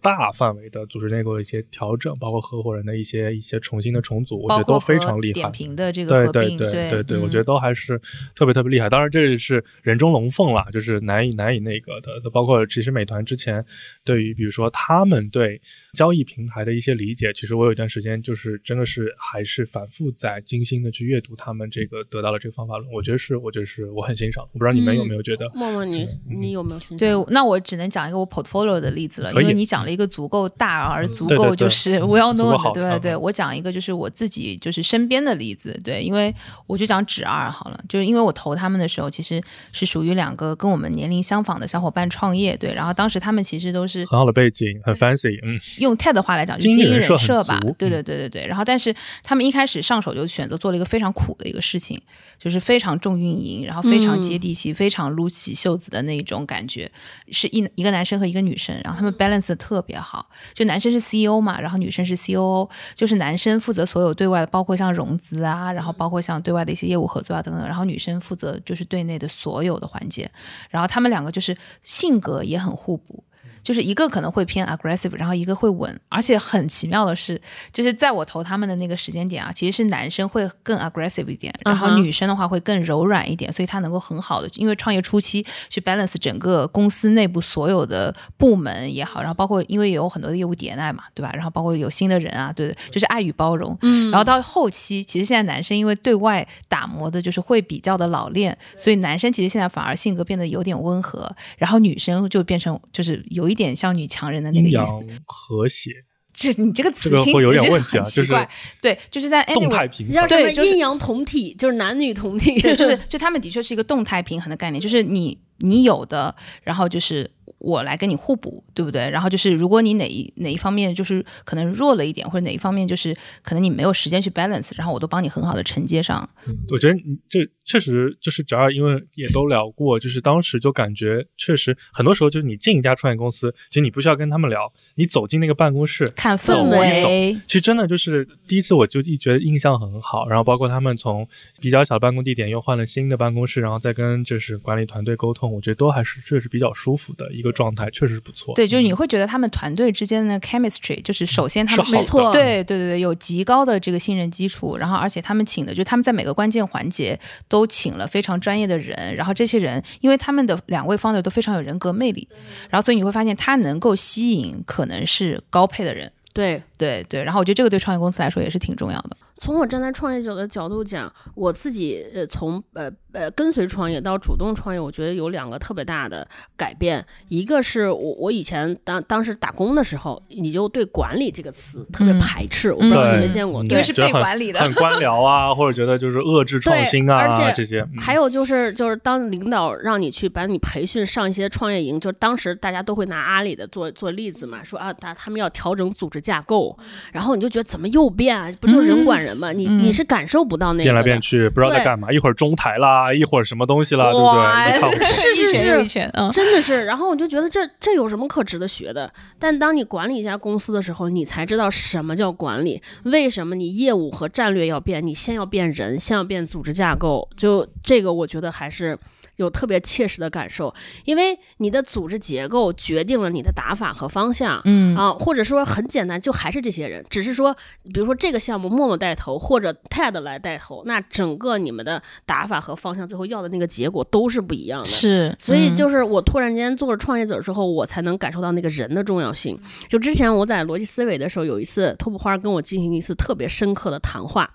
大范围的组织内部的一些调整，包括合伙人的一些一些重新的重组，我觉得都非常厉害。评的这个对对对对对，我觉嗯得都还是特别特别厉害。当然，这是人中龙凤啦，就是难以难以那个的。包括其实美团之前对于比如说他们对交易平台的一些理解，其实我有一段时间就是真的是还是反复在精心的去阅读他们这个得到了这个方法论。我觉得是，我觉得是我很欣赏。我不知道你们有没有觉得？默默你嗯你有没有欣赏？对，那我只能讲一个我 portfolio 的例子了，因为你讲了一个足够大而足够就是嗯 well 足够 known 好的，对对我讲一个就是我自己就是身边的例子，对，因为我就讲指二好了，就是因为我投他们的时候其实是属于两个跟我们年龄相仿的小伙伴创业，对，然后当时他们其实都是很好的背景，很 fancy，嗯，用 TED 的话来讲，就经是经营营人设吧，对嗯对对对对。然后，但是他们一开始上手就选择做了一个非常苦的一个事情，就是非常重运营，然后非常接地气，非常撸起袖子的那种感觉，是一一个男生和一个女生，然后他们 balance 的特别好，就男生是 CEO 嘛，然后女生是 COO，就是男生负责所有对外的，包括像融资啊，然后包括像对外的一些业务合作啊等等，然后女生负责就是对内的所有的环节，然后他们两个就是性格也很互补。就是一个可能会偏 aggressive，然后一个会稳，而且很奇妙的是，就是在我投他们的那个时间点啊，其实是男生会更 aggressive 一点，然后女生的话会更柔软一点，所以他能够很好的，因为创业初期去 balance 整个公司内部所有的部门也好，然后包括因为有很多的业务迭代嘛，对吧？然后包括有新的人啊，对对，就是爱与包容。嗯然后到后期，其实现在男生因为对外打磨的就是会比较的老练，所以男生其实现在反而性格变得有点温和，然后女生就变成就是有一点像女强人的那个阴阳意思。和谐，这你这个词这个会有听起来就点问题啊就是很奇怪。对，就是在动态平衡。对阴阳同体，就是男女同体，*laughs* 对，就是就他们的确是一个动态平衡的概念，就是你你有的，然后就是我来跟你互补，对不对？然后就是如果你哪一哪一方面就是可能弱了一点，或者哪一方面就是可能你没有时间去 balance，然后我都帮你很好的承接上。我觉得你这确实就是只要因为也都聊过，就是当时就感觉确实很多时候就是你进一家创业公司，其实你不需要跟他们聊，你走进那个办公室。看氛围，其实真的就是第一次，我就一觉得印象很好，然后包括他们从比较小的办公地点又换了新的办公室，然后再跟就是管理团队沟通，我觉得都还是确实比较舒服的一个状态，确实不错。对，就是你会觉得他们团队之间的 chemistry，就是首先他们是好没错对对对对，有极高的这个信任基础，然后而且他们请的就他们在每个关键环节都请了非常专业的人，然后这些人因为他们的两位 founder 都非常有人格魅力，然后所以你会发现他能够吸引可能是高配的人，对。对对，然后我觉得这个对创业公司来说也是挺重要的。从我站在创业者的角度讲，我自己呃从呃呃跟随创业到主动创业，我觉得有两个特别大的改变。一个是我我以前当当时打工的时候，你就对管理这个词特别嗯排斥，我不知道你没见过，因为是被管理的很官僚啊，或者觉得就是遏制创新啊对而且这些。嗯还有就是，就是当领导让你去把你培训上一些创业营，就当时大家都会拿阿里的做做例子嘛，说啊，他他们要调整组织架构，然后你就觉得怎么又变啊？不就是人管人嘛？你嗯你是感受不到那个变来变去，不知道在干嘛，一会儿中台啦，一会儿什么东西啦，对不对？是是是一拳，嗯。真的是，然后我就觉得这这有什么可值得学的？但当你管理一家公司的时候，你才知道什么叫管理，为什么你业务和战略要变，你先要变人，先要变组织架构。就这个，我觉得还是有特别切实的感受，因为你的组织结构决定了你的打法和方向。嗯啊，或者说很简单，就还是这些人，只是说，比如说这个项目默默带头，或者 TED 来带头，那整个你们的打法和方向，最后要的那个结果都是不一样的。是，所以嗯就是我突然间做了创业者之后，我才能感受到那个人的重要性。就之前我在逻辑思维的时候，有一次托普花跟我进行一次特别深刻的谈话。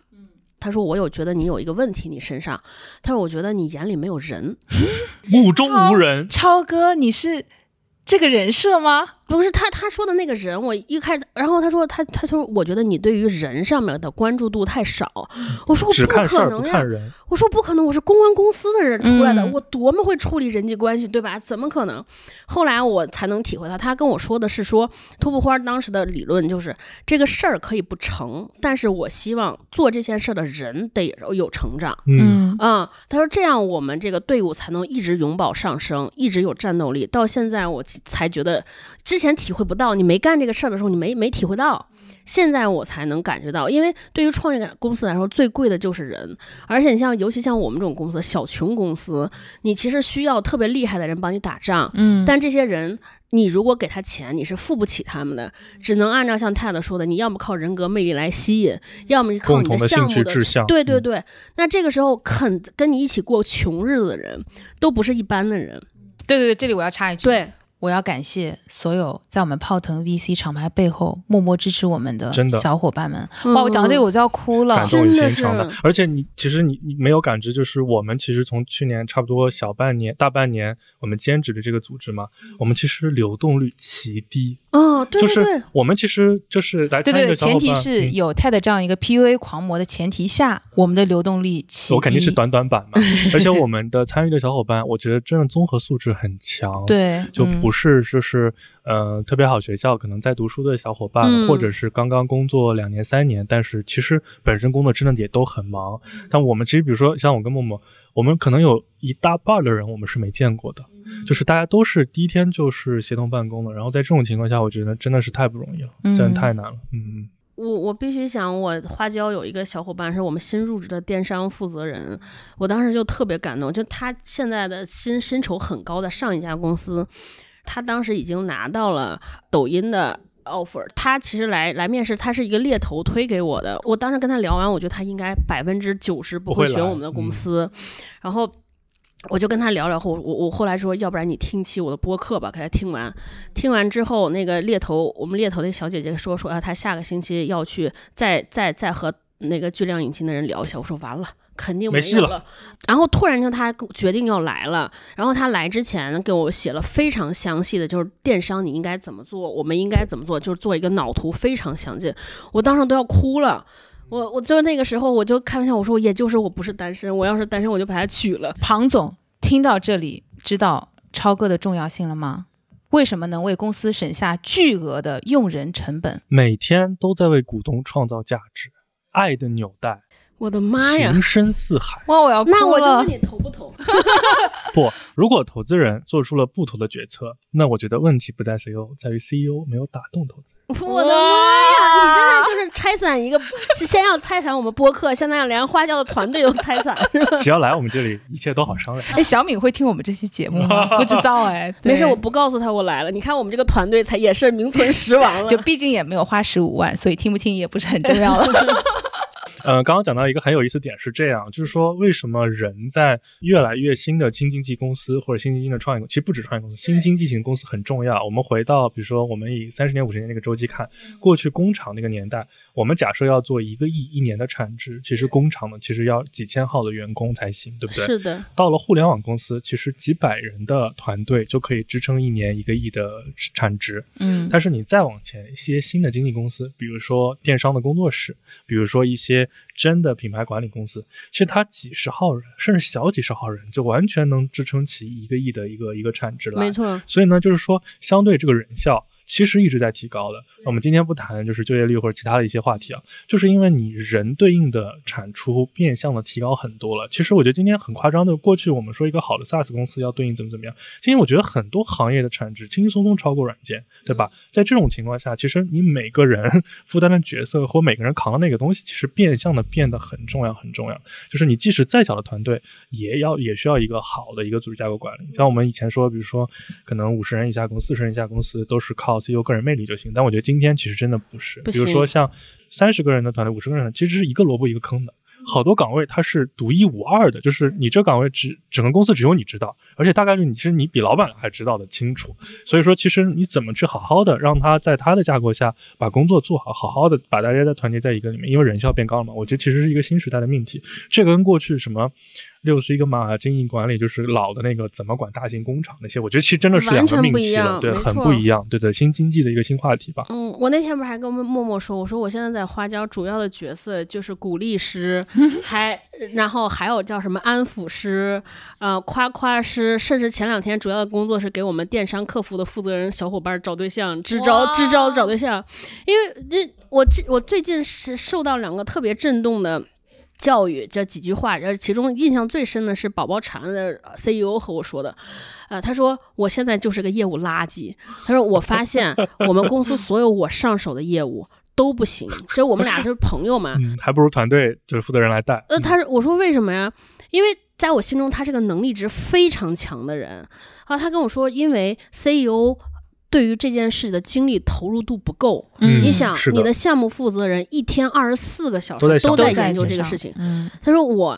他说：“我有觉得你有一个问题，你身上。他说我觉得你眼里没有人，*laughs* 目中无人。超哥，你是这个人设吗？不是他他说的那个人。我一开始，然后他说他他说我觉得你对于人上面的关注度太少。我说我不可能呀，我说不可能，我是公关公司的人出来的，嗯我多么会处理人际关系，对吧？怎么可能？后来我才能体会到，他跟我说的是说，托布花当时的理论就是这个事儿可以不成，但是我希望做这件事儿的人得有成长。嗯，嗯，他说这样我们这个队伍才能一直永葆上升，一直有战斗力。到现在我才觉得，之前体会不到，你没干这个事儿的时候，你没没体会到。现在我才能感觉到，因为对于创业公司来说，最贵的就是人，而且你像，尤其像我们这种公司，小穷公司，你其实需要特别厉害的人帮你打仗，嗯，但这些人，你如果给他钱，你是付不起他们的，只能按照像泰德说的，你要么靠人格魅力来吸引，要么靠你的项目的兴趣志向。嗯对对对，那这个时候肯跟你一起过穷日子的人，都不是一般的人。对对对，这里我要插一句，对，我要感谢所有在我们泡腾 VC 厂牌背后默默支持我们的小伙伴们。哇，我讲到这个我就要哭了。感。动你真的心肠的是。而且你其实你你没有感知，就是我们其实从去年差不多小半年、大半年，我们兼职的这个组织嘛，我们其实流动率极低，哦，对就是对。对，我们其实就是来对对对，参与的小伙伴，前提是嗯。有 TED 这样一个 PUA 狂魔的前提下，我们的流动力。我肯定是短短板嘛，而且我们的参与的小伙伴，我觉得真的综合素质很强，，*laughs* 对，就嗯。不是就是呃特别好学校可能在读书的小伙伴，嗯或者是刚刚工作两年三年，但是其实本身工作真的也都很忙。但我们其实比如说像我跟默默，我们可能有一大半的人我们是没见过的，就是大家都是第一天就是协同办公的，然后在这种情况下，我觉得真的是太不容易了，嗯真的太难了，嗯。我我必须想，我花椒有一个小伙伴是我们新入职的电商负责人，我当时就特别感动，就他现在的薪薪酬很高的上一家公司，他当时已经拿到了抖音的 offer，他其实来来面试，他是一个猎头推给我的。我当时跟他聊完，我觉得他应该百分之九十不会选我们的公司，然后。我就跟他聊聊后，我我后来说，要不然你听期我的播客吧，给他听完。听完之后，那个猎头，我们猎头那小姐姐说说啊，她下个星期要去再再再和那个巨量引擎的人聊一下。我说完了，肯定没戏了有了。然后突然间他决定要来了，然后他来之前给我写了非常详细的，就是电商你应该怎么做，我们应该怎么做，就是做一个脑图非常详尽。我当时都要哭了。我我就那个时候我就开玩笑，我说也就是我不是单身，我要是单身我就把他娶了。庞总听到这里，知道超哥的重要性了吗？为什么能为公司省下巨额的用人成本？每天都在为股东创造价值，爱的纽带。我的妈呀！情深似海。哇，我要哭那我就问你投不投？*laughs* 不，如果投资人做出了不投的决策，那我觉得问题不在 CEO，在于 CEO 没有打动投资人。我的妈呀！你现在就是拆散一个，是 *laughs* 先要拆散我们播客，现在要连花椒的团队都拆散？*laughs* 只要来我们这里，一切都好商量。哎，小敏会听我们这期节目吗？不知道哎，没事，我不告诉他我来了。你看我们这个团队才也是名存实亡了。就毕竟也没有花十五万，所以听不听也不是很重要了。呃，刚刚讲到一个很有意思点是这样，就是说为什么人在越来越新的新经济公司或者新经济的创业公司，其实不止创业公司，新经济型公司很重要。我们回到比如说我们以三十年、五十年那个周期看，过去工厂那个年代，我们假设要做一个亿一年的产值，其实工厂呢其实要几千号的员工才行，对不对？是的，到了互联网公司，其实几百人的团队就可以支撑一年一个亿的产值。嗯但是你再往前，一些新的经纪公司，比如说电商的工作室，比如说一些真的品牌管理公司，其实它几十号人，甚至小几十号人，就完全能支撑起一个亿的一个一个产值来。没错。所以呢，就是说，相对这个人效其实一直在提高的。我们今天不谈就是就业率或者其他的一些话题啊，就是因为你人对应的产出变相的提高很多了。其实我觉得今天很夸张的，过去我们说一个好的 SaaS 公司要对应怎么怎么样，今天我觉得很多行业的产值轻轻松松超过软件，对吧？在这种情况下，其实你每个人 *laughs* 负担的角色或每个人扛的那个东西，其实变相的变得很重要很重要。就是你即使再小的团队，也要也需要一个好的一个组织架构管理。像我们以前说，比如说可能五十人以下公司、四十人以下公司都是靠 CEO 个人魅力就行，但我觉得今天其实真的不是。不比如说像三十个人的团队、五十个人的，其实是一个萝卜一个坑的。好多岗位它是独一无二的，就是你这岗位只整个公司只有你知道，而且大概率你其实你比老板还知道的清楚。所以说，其实你怎么去好好的让他在他的架构下把工作做好，好好的把大家再团结在一个里面，因为人效变高了嘛。我觉得其实是一个新时代的命题。这个跟过去什么六十一个嘛经营管理，就是老的那个怎么管大型工厂那些，我觉得其实真的是两个完全不一命题了，对，很不一样。对对，新经济的一个新话题吧。嗯，我那天不是还跟默默说，我说我现在在花椒主要的角色就是鼓励师，*laughs* 还然后还有叫什么安抚师，呃，夸夸师，甚至前两天主要的工作是给我们电商客服的负责人小伙伴找对象，支招支招找对象，因为这我这我最近是受到两个特别震动的。教育这几句话，然后其中印象最深的是宝宝禅的 CEO 和我说的，呃，他说我现在就是个业务垃圾，他说我发现 *laughs* 我们公司所有我上手的业务都不行，这我们俩就是朋友嘛，嗯，还不如团队就是负责人来带。呃，他说我说为什么呀？因为在我心中他是个能力值非常强的人啊。他跟我说，因为 CEO 对于这件事的精力投入度不够。嗯你想你的项目负责人一天二十四个小时都在都都在在研究这个事情。嗯他说我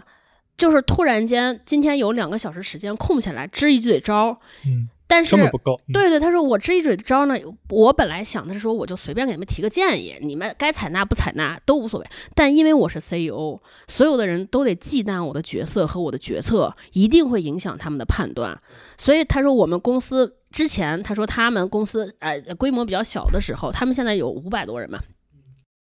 就是突然间今天有两个小时时间空下来支一嘴招，嗯，但是不够。嗯，对对，他说我支一嘴招呢，我本来想的是说，我就随便给你们提个建议，你们该采纳不采纳都无所谓。但因为我是 CEO，所有的人都得忌惮我的角色和我的决策，一定会影响他们的判断。所以他说我们公司之前，他说他们公司呃规模比较小的时候，他们现在有五百多人嘛。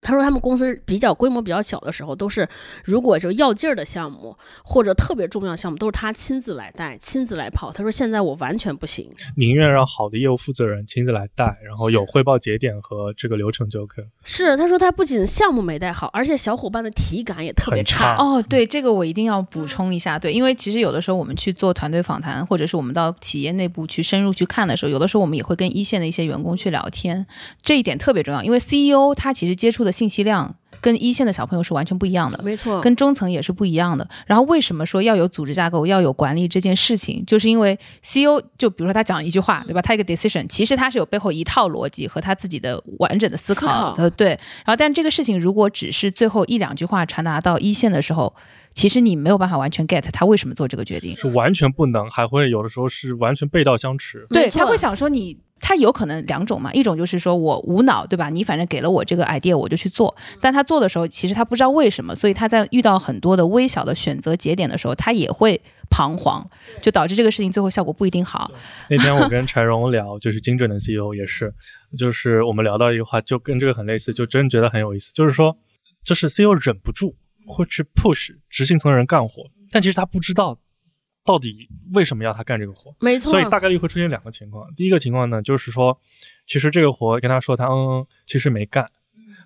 他说他们公司比较规模比较小的时候，都是如果就要劲儿的项目或者特别重要的项目，都是他亲自来带、亲自来跑。他说现在我完全不行。宁愿让好的业务负责人亲自来带，然后有汇报节点和这个流程就可以。是，他说他不仅项目没带好，而且小伙伴的体感也特别很差哦，对，这个我一定要补充一下，对，因为其实有的时候我们去做团队访谈，或者是我们到企业内部去深入去看的时候，有的时候我们也会跟一线的一些员工去聊天，这一点特别重要，因为 CEO 他其实接触的信息量。跟一线的小朋友是完全不一样的。没错，跟中层也是不一样的。然后为什么说要有组织架构、要有管理这件事情，就是因为 CEO 就比如说他讲一句话，对吧？他一个 decision，其实他是有背后一套逻辑和他自己的完整的思考的，对。然后，但这个事情如果只是最后一两句话传达到一线的时候，其实你没有办法完全 get 他为什么做这个决定，是完全不能，还会有的时候是完全背道相驰。对他会想说你。他有可能两种嘛，一种就是说我无脑，对吧？你反正给了我这个 idea，我就去做。但他做的时候，其实他不知道为什么，所以他在遇到很多的微小的选择节点的时候，他也会彷徨，就导致这个事情最后效果不一定好。那天我跟柴荣聊，就是精准的 CEO 也是，就是我们聊到一个话，就跟这个很类似，就真觉得很有意思。就是说，就是 CEO 忍不住会去 push 执行层的人干活，但其实他不知道。到底为什么要他干这个活？没错，所以大概率会出现两个情况。第一个情况呢，就是说，其实这个活跟他说他嗯嗯，其实没干，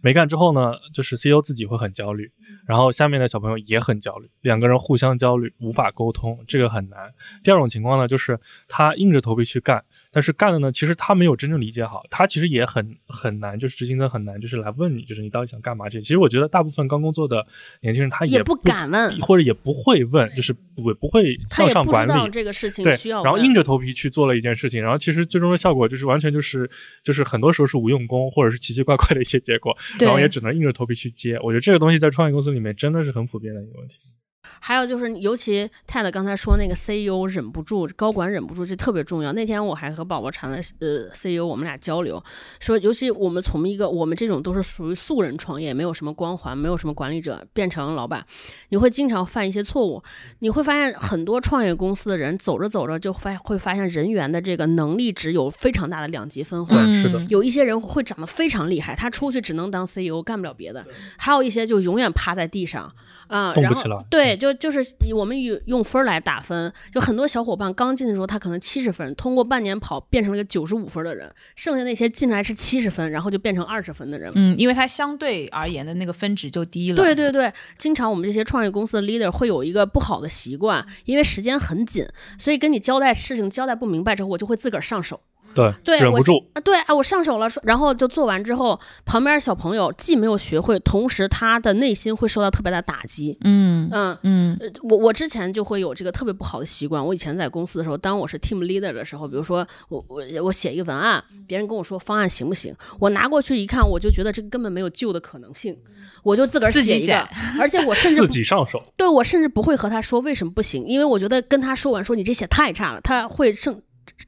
没干之后呢，就是 CEO 自己会很焦虑，然后下面的小朋友也很焦虑，两个人互相焦虑，无法沟通，这个很难。第二种情况呢，就是他硬着头皮去干。但是干了呢，其实他没有真正理解好，他其实也很很难，就是执行的很难，就是来问你，就是你到底想干嘛这些。其实我觉得大部分刚工作的年轻人他也不敢问，或者也不会问，就是不不会向上管理这个事情。对，需要然后硬着头皮去做了一件事情，然后其实最终的效果就是完全就是就是很多时候是无用功，或者是奇奇怪怪的一些结果，然后也只能硬着头皮去接。我觉得这个东西在创业公司里面真的是很普遍的一个问题。还有就是，尤其泰勒刚才说那个 CEO 忍不住，高管忍不住，这特别重要。那天我还和宝宝谈了，呃，CEO 我们俩交流，说，尤其我们从一个我们这种都是属于素人创业，没有什么光环，没有什么管理者，变成老板，你会经常犯一些错误。你会发现很多创业公司的人走着走着就发会发现人员的这个能力值有非常大的两极分化。是的，有一些人会长得非常厉害，他出去只能当 CEO，干不了别的；还有一些就永远趴在地上。啊，动不起来。对，就就是我们用用分来打分，有很多小伙伴刚进的时候他可能七十分，通过半年跑变成了一个九十五分的人，剩下那些进来是七十分，然后就变成二十分的人。嗯，因为他相对而言的那个分值就低了。对对对，经常我们这些创业公司的 leader 会有一个不好的习惯，因为时间很紧，所以跟你交代事情交代不明白之后，我就会自个儿上手。对，忍不住啊！对啊，我上手了，然后就做完之后，旁边小朋友既没有学会，同时他的内心会受到特别大的打击。嗯嗯嗯，我我之前就会有这个特别不好的习惯。我以前在公司的时候，当我是 team leader 的时候，比如说我我我写一个文案，别人跟我说方案行不行，我拿过去一看，我就觉得这个根本没有救的可能性，我就自个儿写一个，而且我甚 *laughs* 至自己上手。对我甚至不会和他说为什么不行，因为我觉得跟他说完说你这写太差了，他会胜。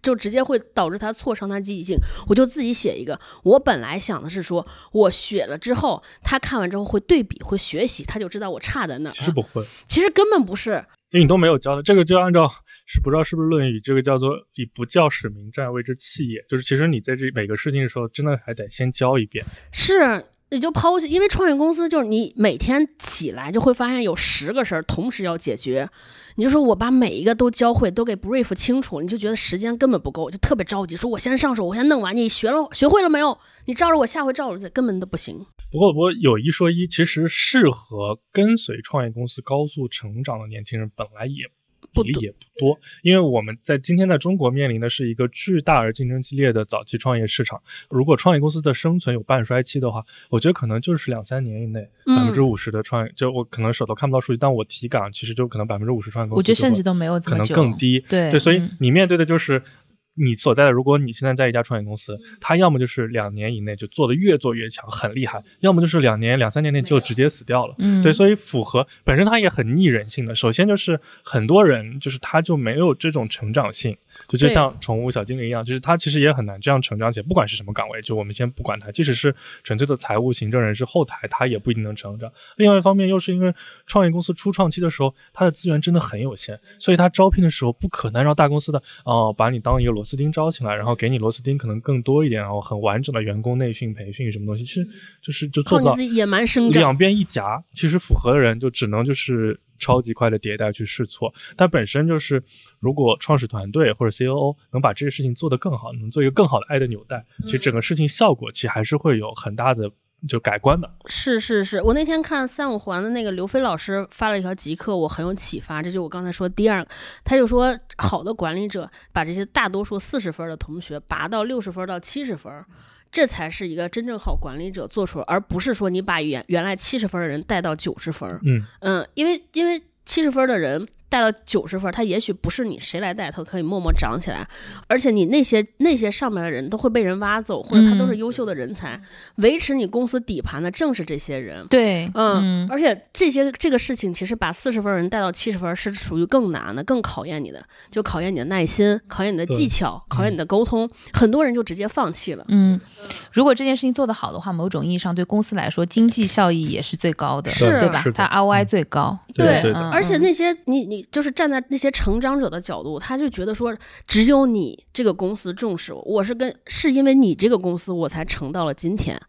就直接会导致他挫伤他积极性，我就自己写一个。我本来想的是说，我写了之后，他看完之后会对比，会学习，他就知道我差在哪。其实不会，其实根本不是，因为你都没有教的。这个就按照是不知道是不是《论语》，这个叫做以不教使民战，谓之弃也。就是其实你在这每个事情的时候，真的还得先教一遍。是。你就抛弃，因为创业公司就是你每天起来就会发现有十个事儿同时要解决，你就说我把每一个都教会，都给 brief 清楚，你就觉得时间根本不够，就特别着急，说我先上手，我先弄完，你学了学会了没有？你照着我下回照着去，根本都不行。不过，不过有一说一，其实适合跟随创业公司高速成长的年轻人本来也。比例也不多，因为我们在今天在中国面临的是一个巨大而竞争激烈的早期创业市场。如果创业公司的生存有半衰期的话，我觉得可能就是两三年以内，百分之五十的创业，就我可能手头看不到数据，但我体感其实就可能百分之五十创业公司，我觉得甚至都没有可能更低。对对，所以你面对的就是。你所在的，如果你现在在一家创业公司，它要么就是两年以内就做的越做越强，很厉害；要么就是两年、两三年内就直接死掉了。嗯，对，所以符合本身它也很逆人性的。首先就是很多人就是他就没有这种成长性。就就像宠物小精灵一样，就是它其实也很难这样成长起来。不管是什么岗位，就我们先不管它，即使是纯粹的财务、行政人士、后台，它也不一定能成长。另外一方面，又是因为创业公司初创期的时候，它的资源真的很有限，所以它招聘的时候不可能让大公司的哦把你当一个螺丝钉招进来，然后给你螺丝钉可能更多一点，然后很完整的员工内训、培训什么东西，其实就是就做不到野蛮生长，两边一夹，其实符合的人就只能就是。超级快的迭代去试错，但本身就是，如果创始团队或者 COO 能把这个事情做得更好，能做一个更好的爱的纽带，其实整个事情效果其实还是会有很大的就改观的。是是是，我那天看三五环的那个刘飞老师发了一条极客，我很有启发。这就我刚才说第二个，他就说好的管理者把这些大多数四十分的同学拔到六十分到七十分，这才是一个真正好管理者做出，而不是说你把原原来七十分的人带到九十分。嗯嗯，因为因为七十分的人带到九十分，他也许不是你谁来带，他可以默默长起来。而且你那些那些上面的人都会被人挖走，或者他都是嗯优秀的人才。维持你公司底盘的正是这些人。对，嗯，而且这些这个事情，其实把四十分人带到七十分是属于更难的，更考验你的，就考验你的耐心，考验你的技巧，考验你的沟通。很多人就直接放弃了。嗯，如果这件事情做得好的话，某种意义上对公司来说，经济效益也是最高的，是对吧它 ROI 最高。对对的嗯而且那些你你就是站在那些成长者的角度，他就觉得说，只有你这个公司重视我，我是跟是因为你这个公司我才成到了今天。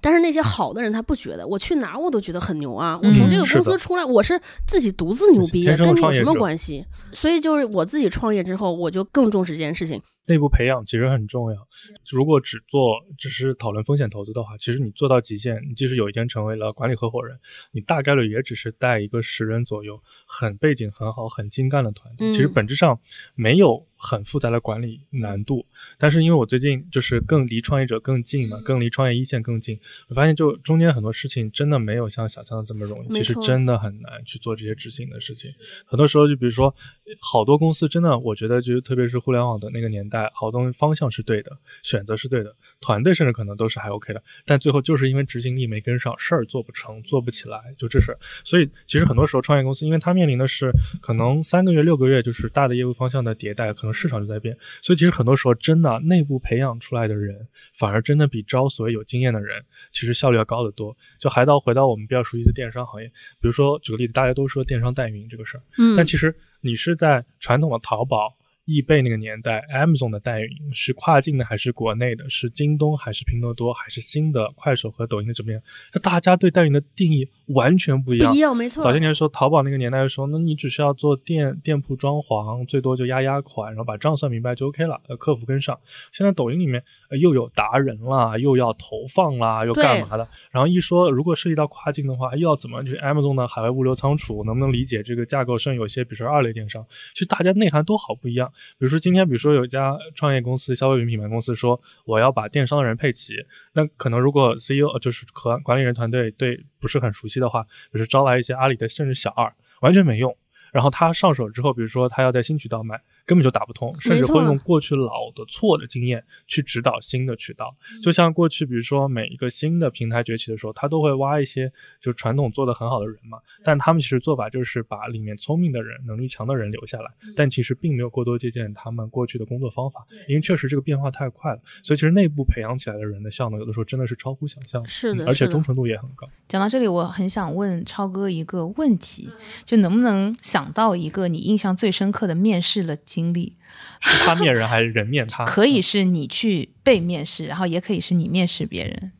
但是那些好的人他不觉得，我去哪儿我都觉得很牛啊！我从这个公司出来，我是自己独自牛逼，跟你有什么关系？所以就是我自己创业之后，我就更重视这件事情。内部培养其实很重要。如果只做只是讨论风险投资的话，其实你做到极限，你即使有一天成为了管理合伙人，你大概率也只是带一个十人左右，很背景很好、很精干的团队。嗯其实本质上没有很复杂的管理难度。但是因为我最近就是更离创业者更近嘛，更离创业一线更近，我发现就中间很多事情真的没有像想象的这么容易，其实真的很难去做这些执行的事情。很多时候就比如说，好多公司真的，我觉得就是特别是互联网的那个年代，好多方向是对的，选择是对的，团队甚至可能都是还 OK 的，但最后就是因为执行力没跟上，事儿做不成，做不起来，就这事儿。所以其实很多时候创业公司，因为它面临的是可能三个月、六个月就是大的业务方向的迭代，可能市场就在变，所以其实很多时候真的内部培养出来的人，反而真的比招所谓有经验的人，其实效率要高得多。就还到回到我们比较熟悉的电商行业，比如说举个例子，大家都说电商代运营这个事儿。嗯但其实你是在传统的淘宝、易贝那个年代，Amazon 的代运营是跨境的还是国内的？是京东还是拼多多还是新的快手和抖音的这边？那大家对代运营的定义完全不一样不一。样，没错早。些年说淘宝那个年代的时候，那你只需要做店店铺装潢，最多就压压款，然后把账算明白就 OK 了，呃，客服跟上。现在抖音里面、呃、又有达人啦，又要投放啦，又干嘛的？然后一说如果涉及到跨境的话，又要怎么就是 Amazon 的海外物流仓储能不能理解这个架构？甚至有些比如说二类电商，其实大家内涵都好不一样。比如说今天，比如说有一家创业公司、消费品品牌公司说我要把电商的人配齐，那可能如果 CEO 就是和管理人团队对不是很熟悉的话，就是招来一些阿里的甚至小二，完全没用。然后他上手之后，比如说他要在新渠道卖，根本就打不通，甚至会用过去老的错的经验去指导新的渠道。就像过去，比如说每一个新的平台崛起的时候，他都会挖一些就传统做得很好的人嘛，但他们其实做法就是把里面聪明的人、能力强的人留下来，但其实并没有过多借鉴他们过去的工作方法，因为确实这个变化太快了，所以其实内部培养起来的人的效能，有的时候真的是超乎想象，是的嗯而且忠诚度也很高。讲到这里，我很想问超哥一个问题，就能不能想到一个你印象最深刻的面试的经历？是他面人还是人面他？*laughs* 可以是你去被面试，然后也可以是你面试别人，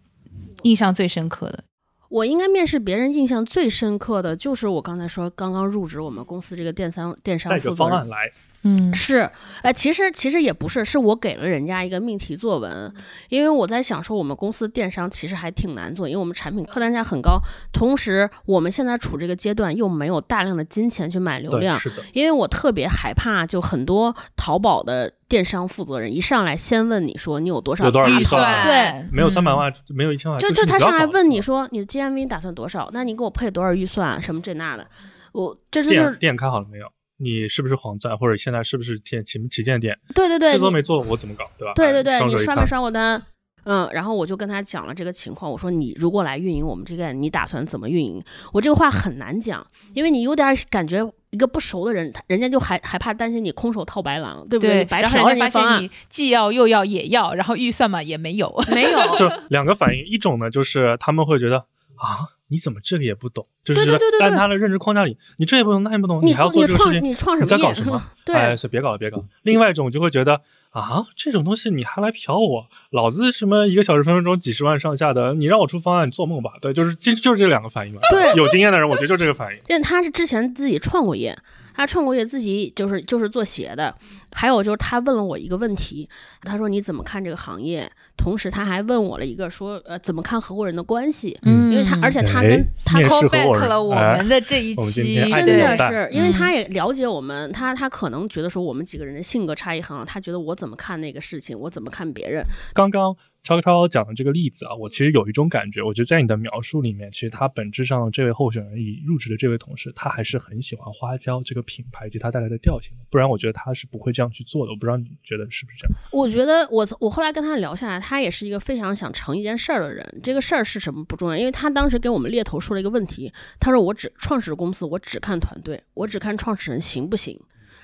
印象最深刻的。我应该面试别人印象最深刻的就是我刚才说刚刚入职我们公司这个电商电商负责人着方案。来，嗯是，哎，其实其实也不是，是我给了人家一个命题作文，因为我在想说我们公司电商其实还挺难做，因为我们产品客单价很高，同时我们现在处这个阶段又没有大量的金钱去买流，量，是的，因为我特别害怕，就很多淘宝的电商负责人一上来先问你说你有多少预预算算对没有三百嗯万，没有一千万，就就他上来问你说你的 GMV 打算多少？那你给我配多少预算？什么这那的，我这这就是店店开好了没有？你是不是黄钻，或者现在是不是店旗旗舰店？对对对，这都没做，我怎么搞，对吧？哎对对对，你刷没刷过单？嗯，然后我就跟他讲了这个情况，我说你如果来运营我们这个，你打算怎么运营？我这个话很难讲，因为你有点感觉一个不熟的人，他人家就还还怕担心你空手套白狼，对不对你，白然后嫖人家发现你既要又要也要，然后预算嘛也没有。没有，*laughs* 就两个反应，一种呢就是他们会觉得啊，你怎么这个也不懂？就是觉得对对对对对按他的认知框架里，你这也不懂，那也不懂，你还要做这个事情，你创什你在？搞什么？对哎，是别搞了，别搞了。另外一种就会觉得啊，这种东西你还来嫖我，老子什么一个小时分分钟几十万上下的，你让我出方案，你做梦吧？对，就是就就是这两个反应嘛。对有经验的人，我觉得就这个反应。因为他是之前自己创过业，他创过业，自己就是就是做鞋的。还有就是他问了我一个问题，他说你怎么看这个行业？同时他还问我了一个说，呃，怎么看合伙人的关系？嗯因为他而且他哎跟他 call back 了我哎们的这一期，真的是，因为嗯他也了解我们，他他可能觉得说我们几个人的性格差异很好，他觉得我怎么看那个事情，我怎么看别人，刚刚超超讲的这个例子啊，我其实有一种感觉，我觉得在你的描述里面，其实他本质上这位候选人已入职的这位同事，他还是很喜欢花椒这个品牌及它带来的调性的，不然我觉得他是不会这样去做的。我不知道你觉得是不是这样？我觉得我我后来跟他聊下来，他也是一个非常想成一件事儿的人。这个事儿是什么不重要，因为他当时给我们猎头说了一个问题，他说我只创始公司，我只看团队，我只看创始人行不行。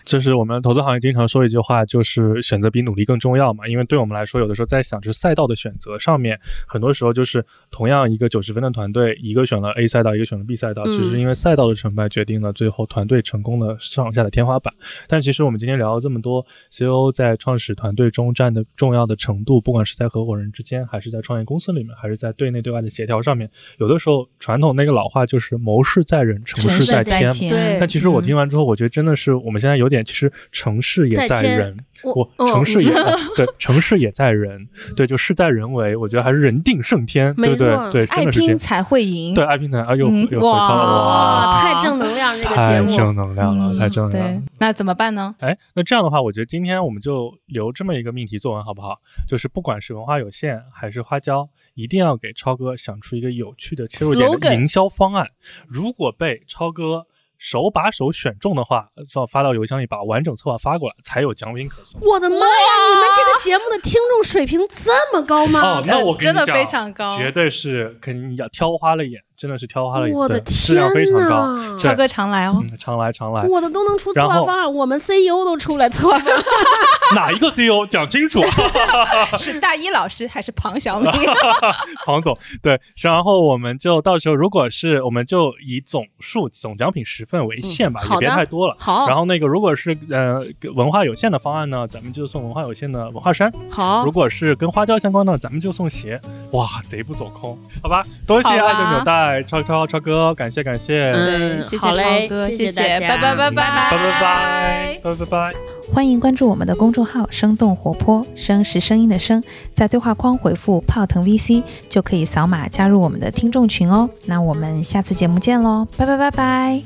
这是我们投资行业经常说一句话，就是选择比努力更重要嘛。因为对我们来说，有的时候在想就是赛道的选择上面，很多时候就是同样一个九十分的团队，一个选了 A 赛道，一个选了 B 赛道，嗯只是因为赛道的成败决定了最后团队成功的上下的天花板。但其实我们今天聊了这么多，CEO 在创始团队中占的重要的程度，不管是在合伙人之间，还是在创业公司里面，还是在对内对外的协调上面，有的时候传统那个老话就是谋事在人，成事在在天。对但其实我嗯听完之后，我觉得真的是我们现在有点，其实城市也在人，我我嗯成事也、哦对，城市也在人，*laughs* 对，就事在人为，我觉得还是人定胜天，对不对？对，真爱的是这样。拼才会赢。对，爱拼才啊，又嗯又回到了哇，哇，太正能量这个节太。正能量了，嗯太正能量对了。，那怎么办呢？哎，那这样的话，我觉得今天我们就留这么一个命题作文好不好？就是不管是文化有限还是花椒，一定要给超哥想出一个有趣的切入点的营销方案。如果被超哥手把手选中的话，发发到邮箱里，把完整策划发过来，才有奖品可送。我的妈呀！你们这个节目的听众水平这么高吗？哦，那我跟你讲真的非常高绝对是肯定要挑花了眼，真的是挑花了眼，我的对质量非常高。超哥常来哦。嗯，常来常来。我的都能出策划方案，我们 CEO 都出来策划方案。*laughs* 哪一个 CEO 讲清楚？*laughs* 是大一老师还是庞小明？*laughs* 庞总，对，然后我们就到时候，如果是我们就以总数总奖品十份为限吧，也别太多了。好，然后那个，如果是呃文化有限的方案呢，咱们就送文化有限的文化衫；好如，果是跟花椒相关的，咱们就送鞋。哇，贼不走空，好吧？多谢爱的纽带超超超哥，感谢感谢，嗯对，谢谢超哥，谢谢谢大家拜拜拜拜拜拜拜拜拜拜。欢迎关注我们的公众号“生动活泼”，声是声音的声，在对话框回复“泡腾 VC” 就可以扫码加入我们的听众群哦。那我们下次节目见喽，拜拜拜拜。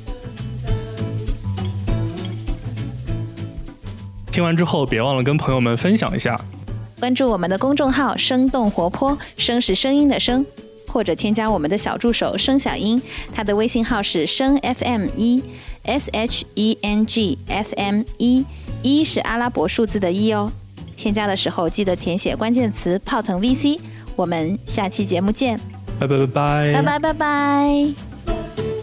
听完之后，别忘了跟朋友们分享一下。关注我们的公众号“生动活泼”，声是声音的声，或者添加我们的小助手声小英，他的微信号是声 FM 一 S H E N G F M 一，一是阿拉伯数字的一哦。添加的时候记得填写关键词“泡腾 VC”。我们下期节目见，拜拜拜拜拜拜拜拜。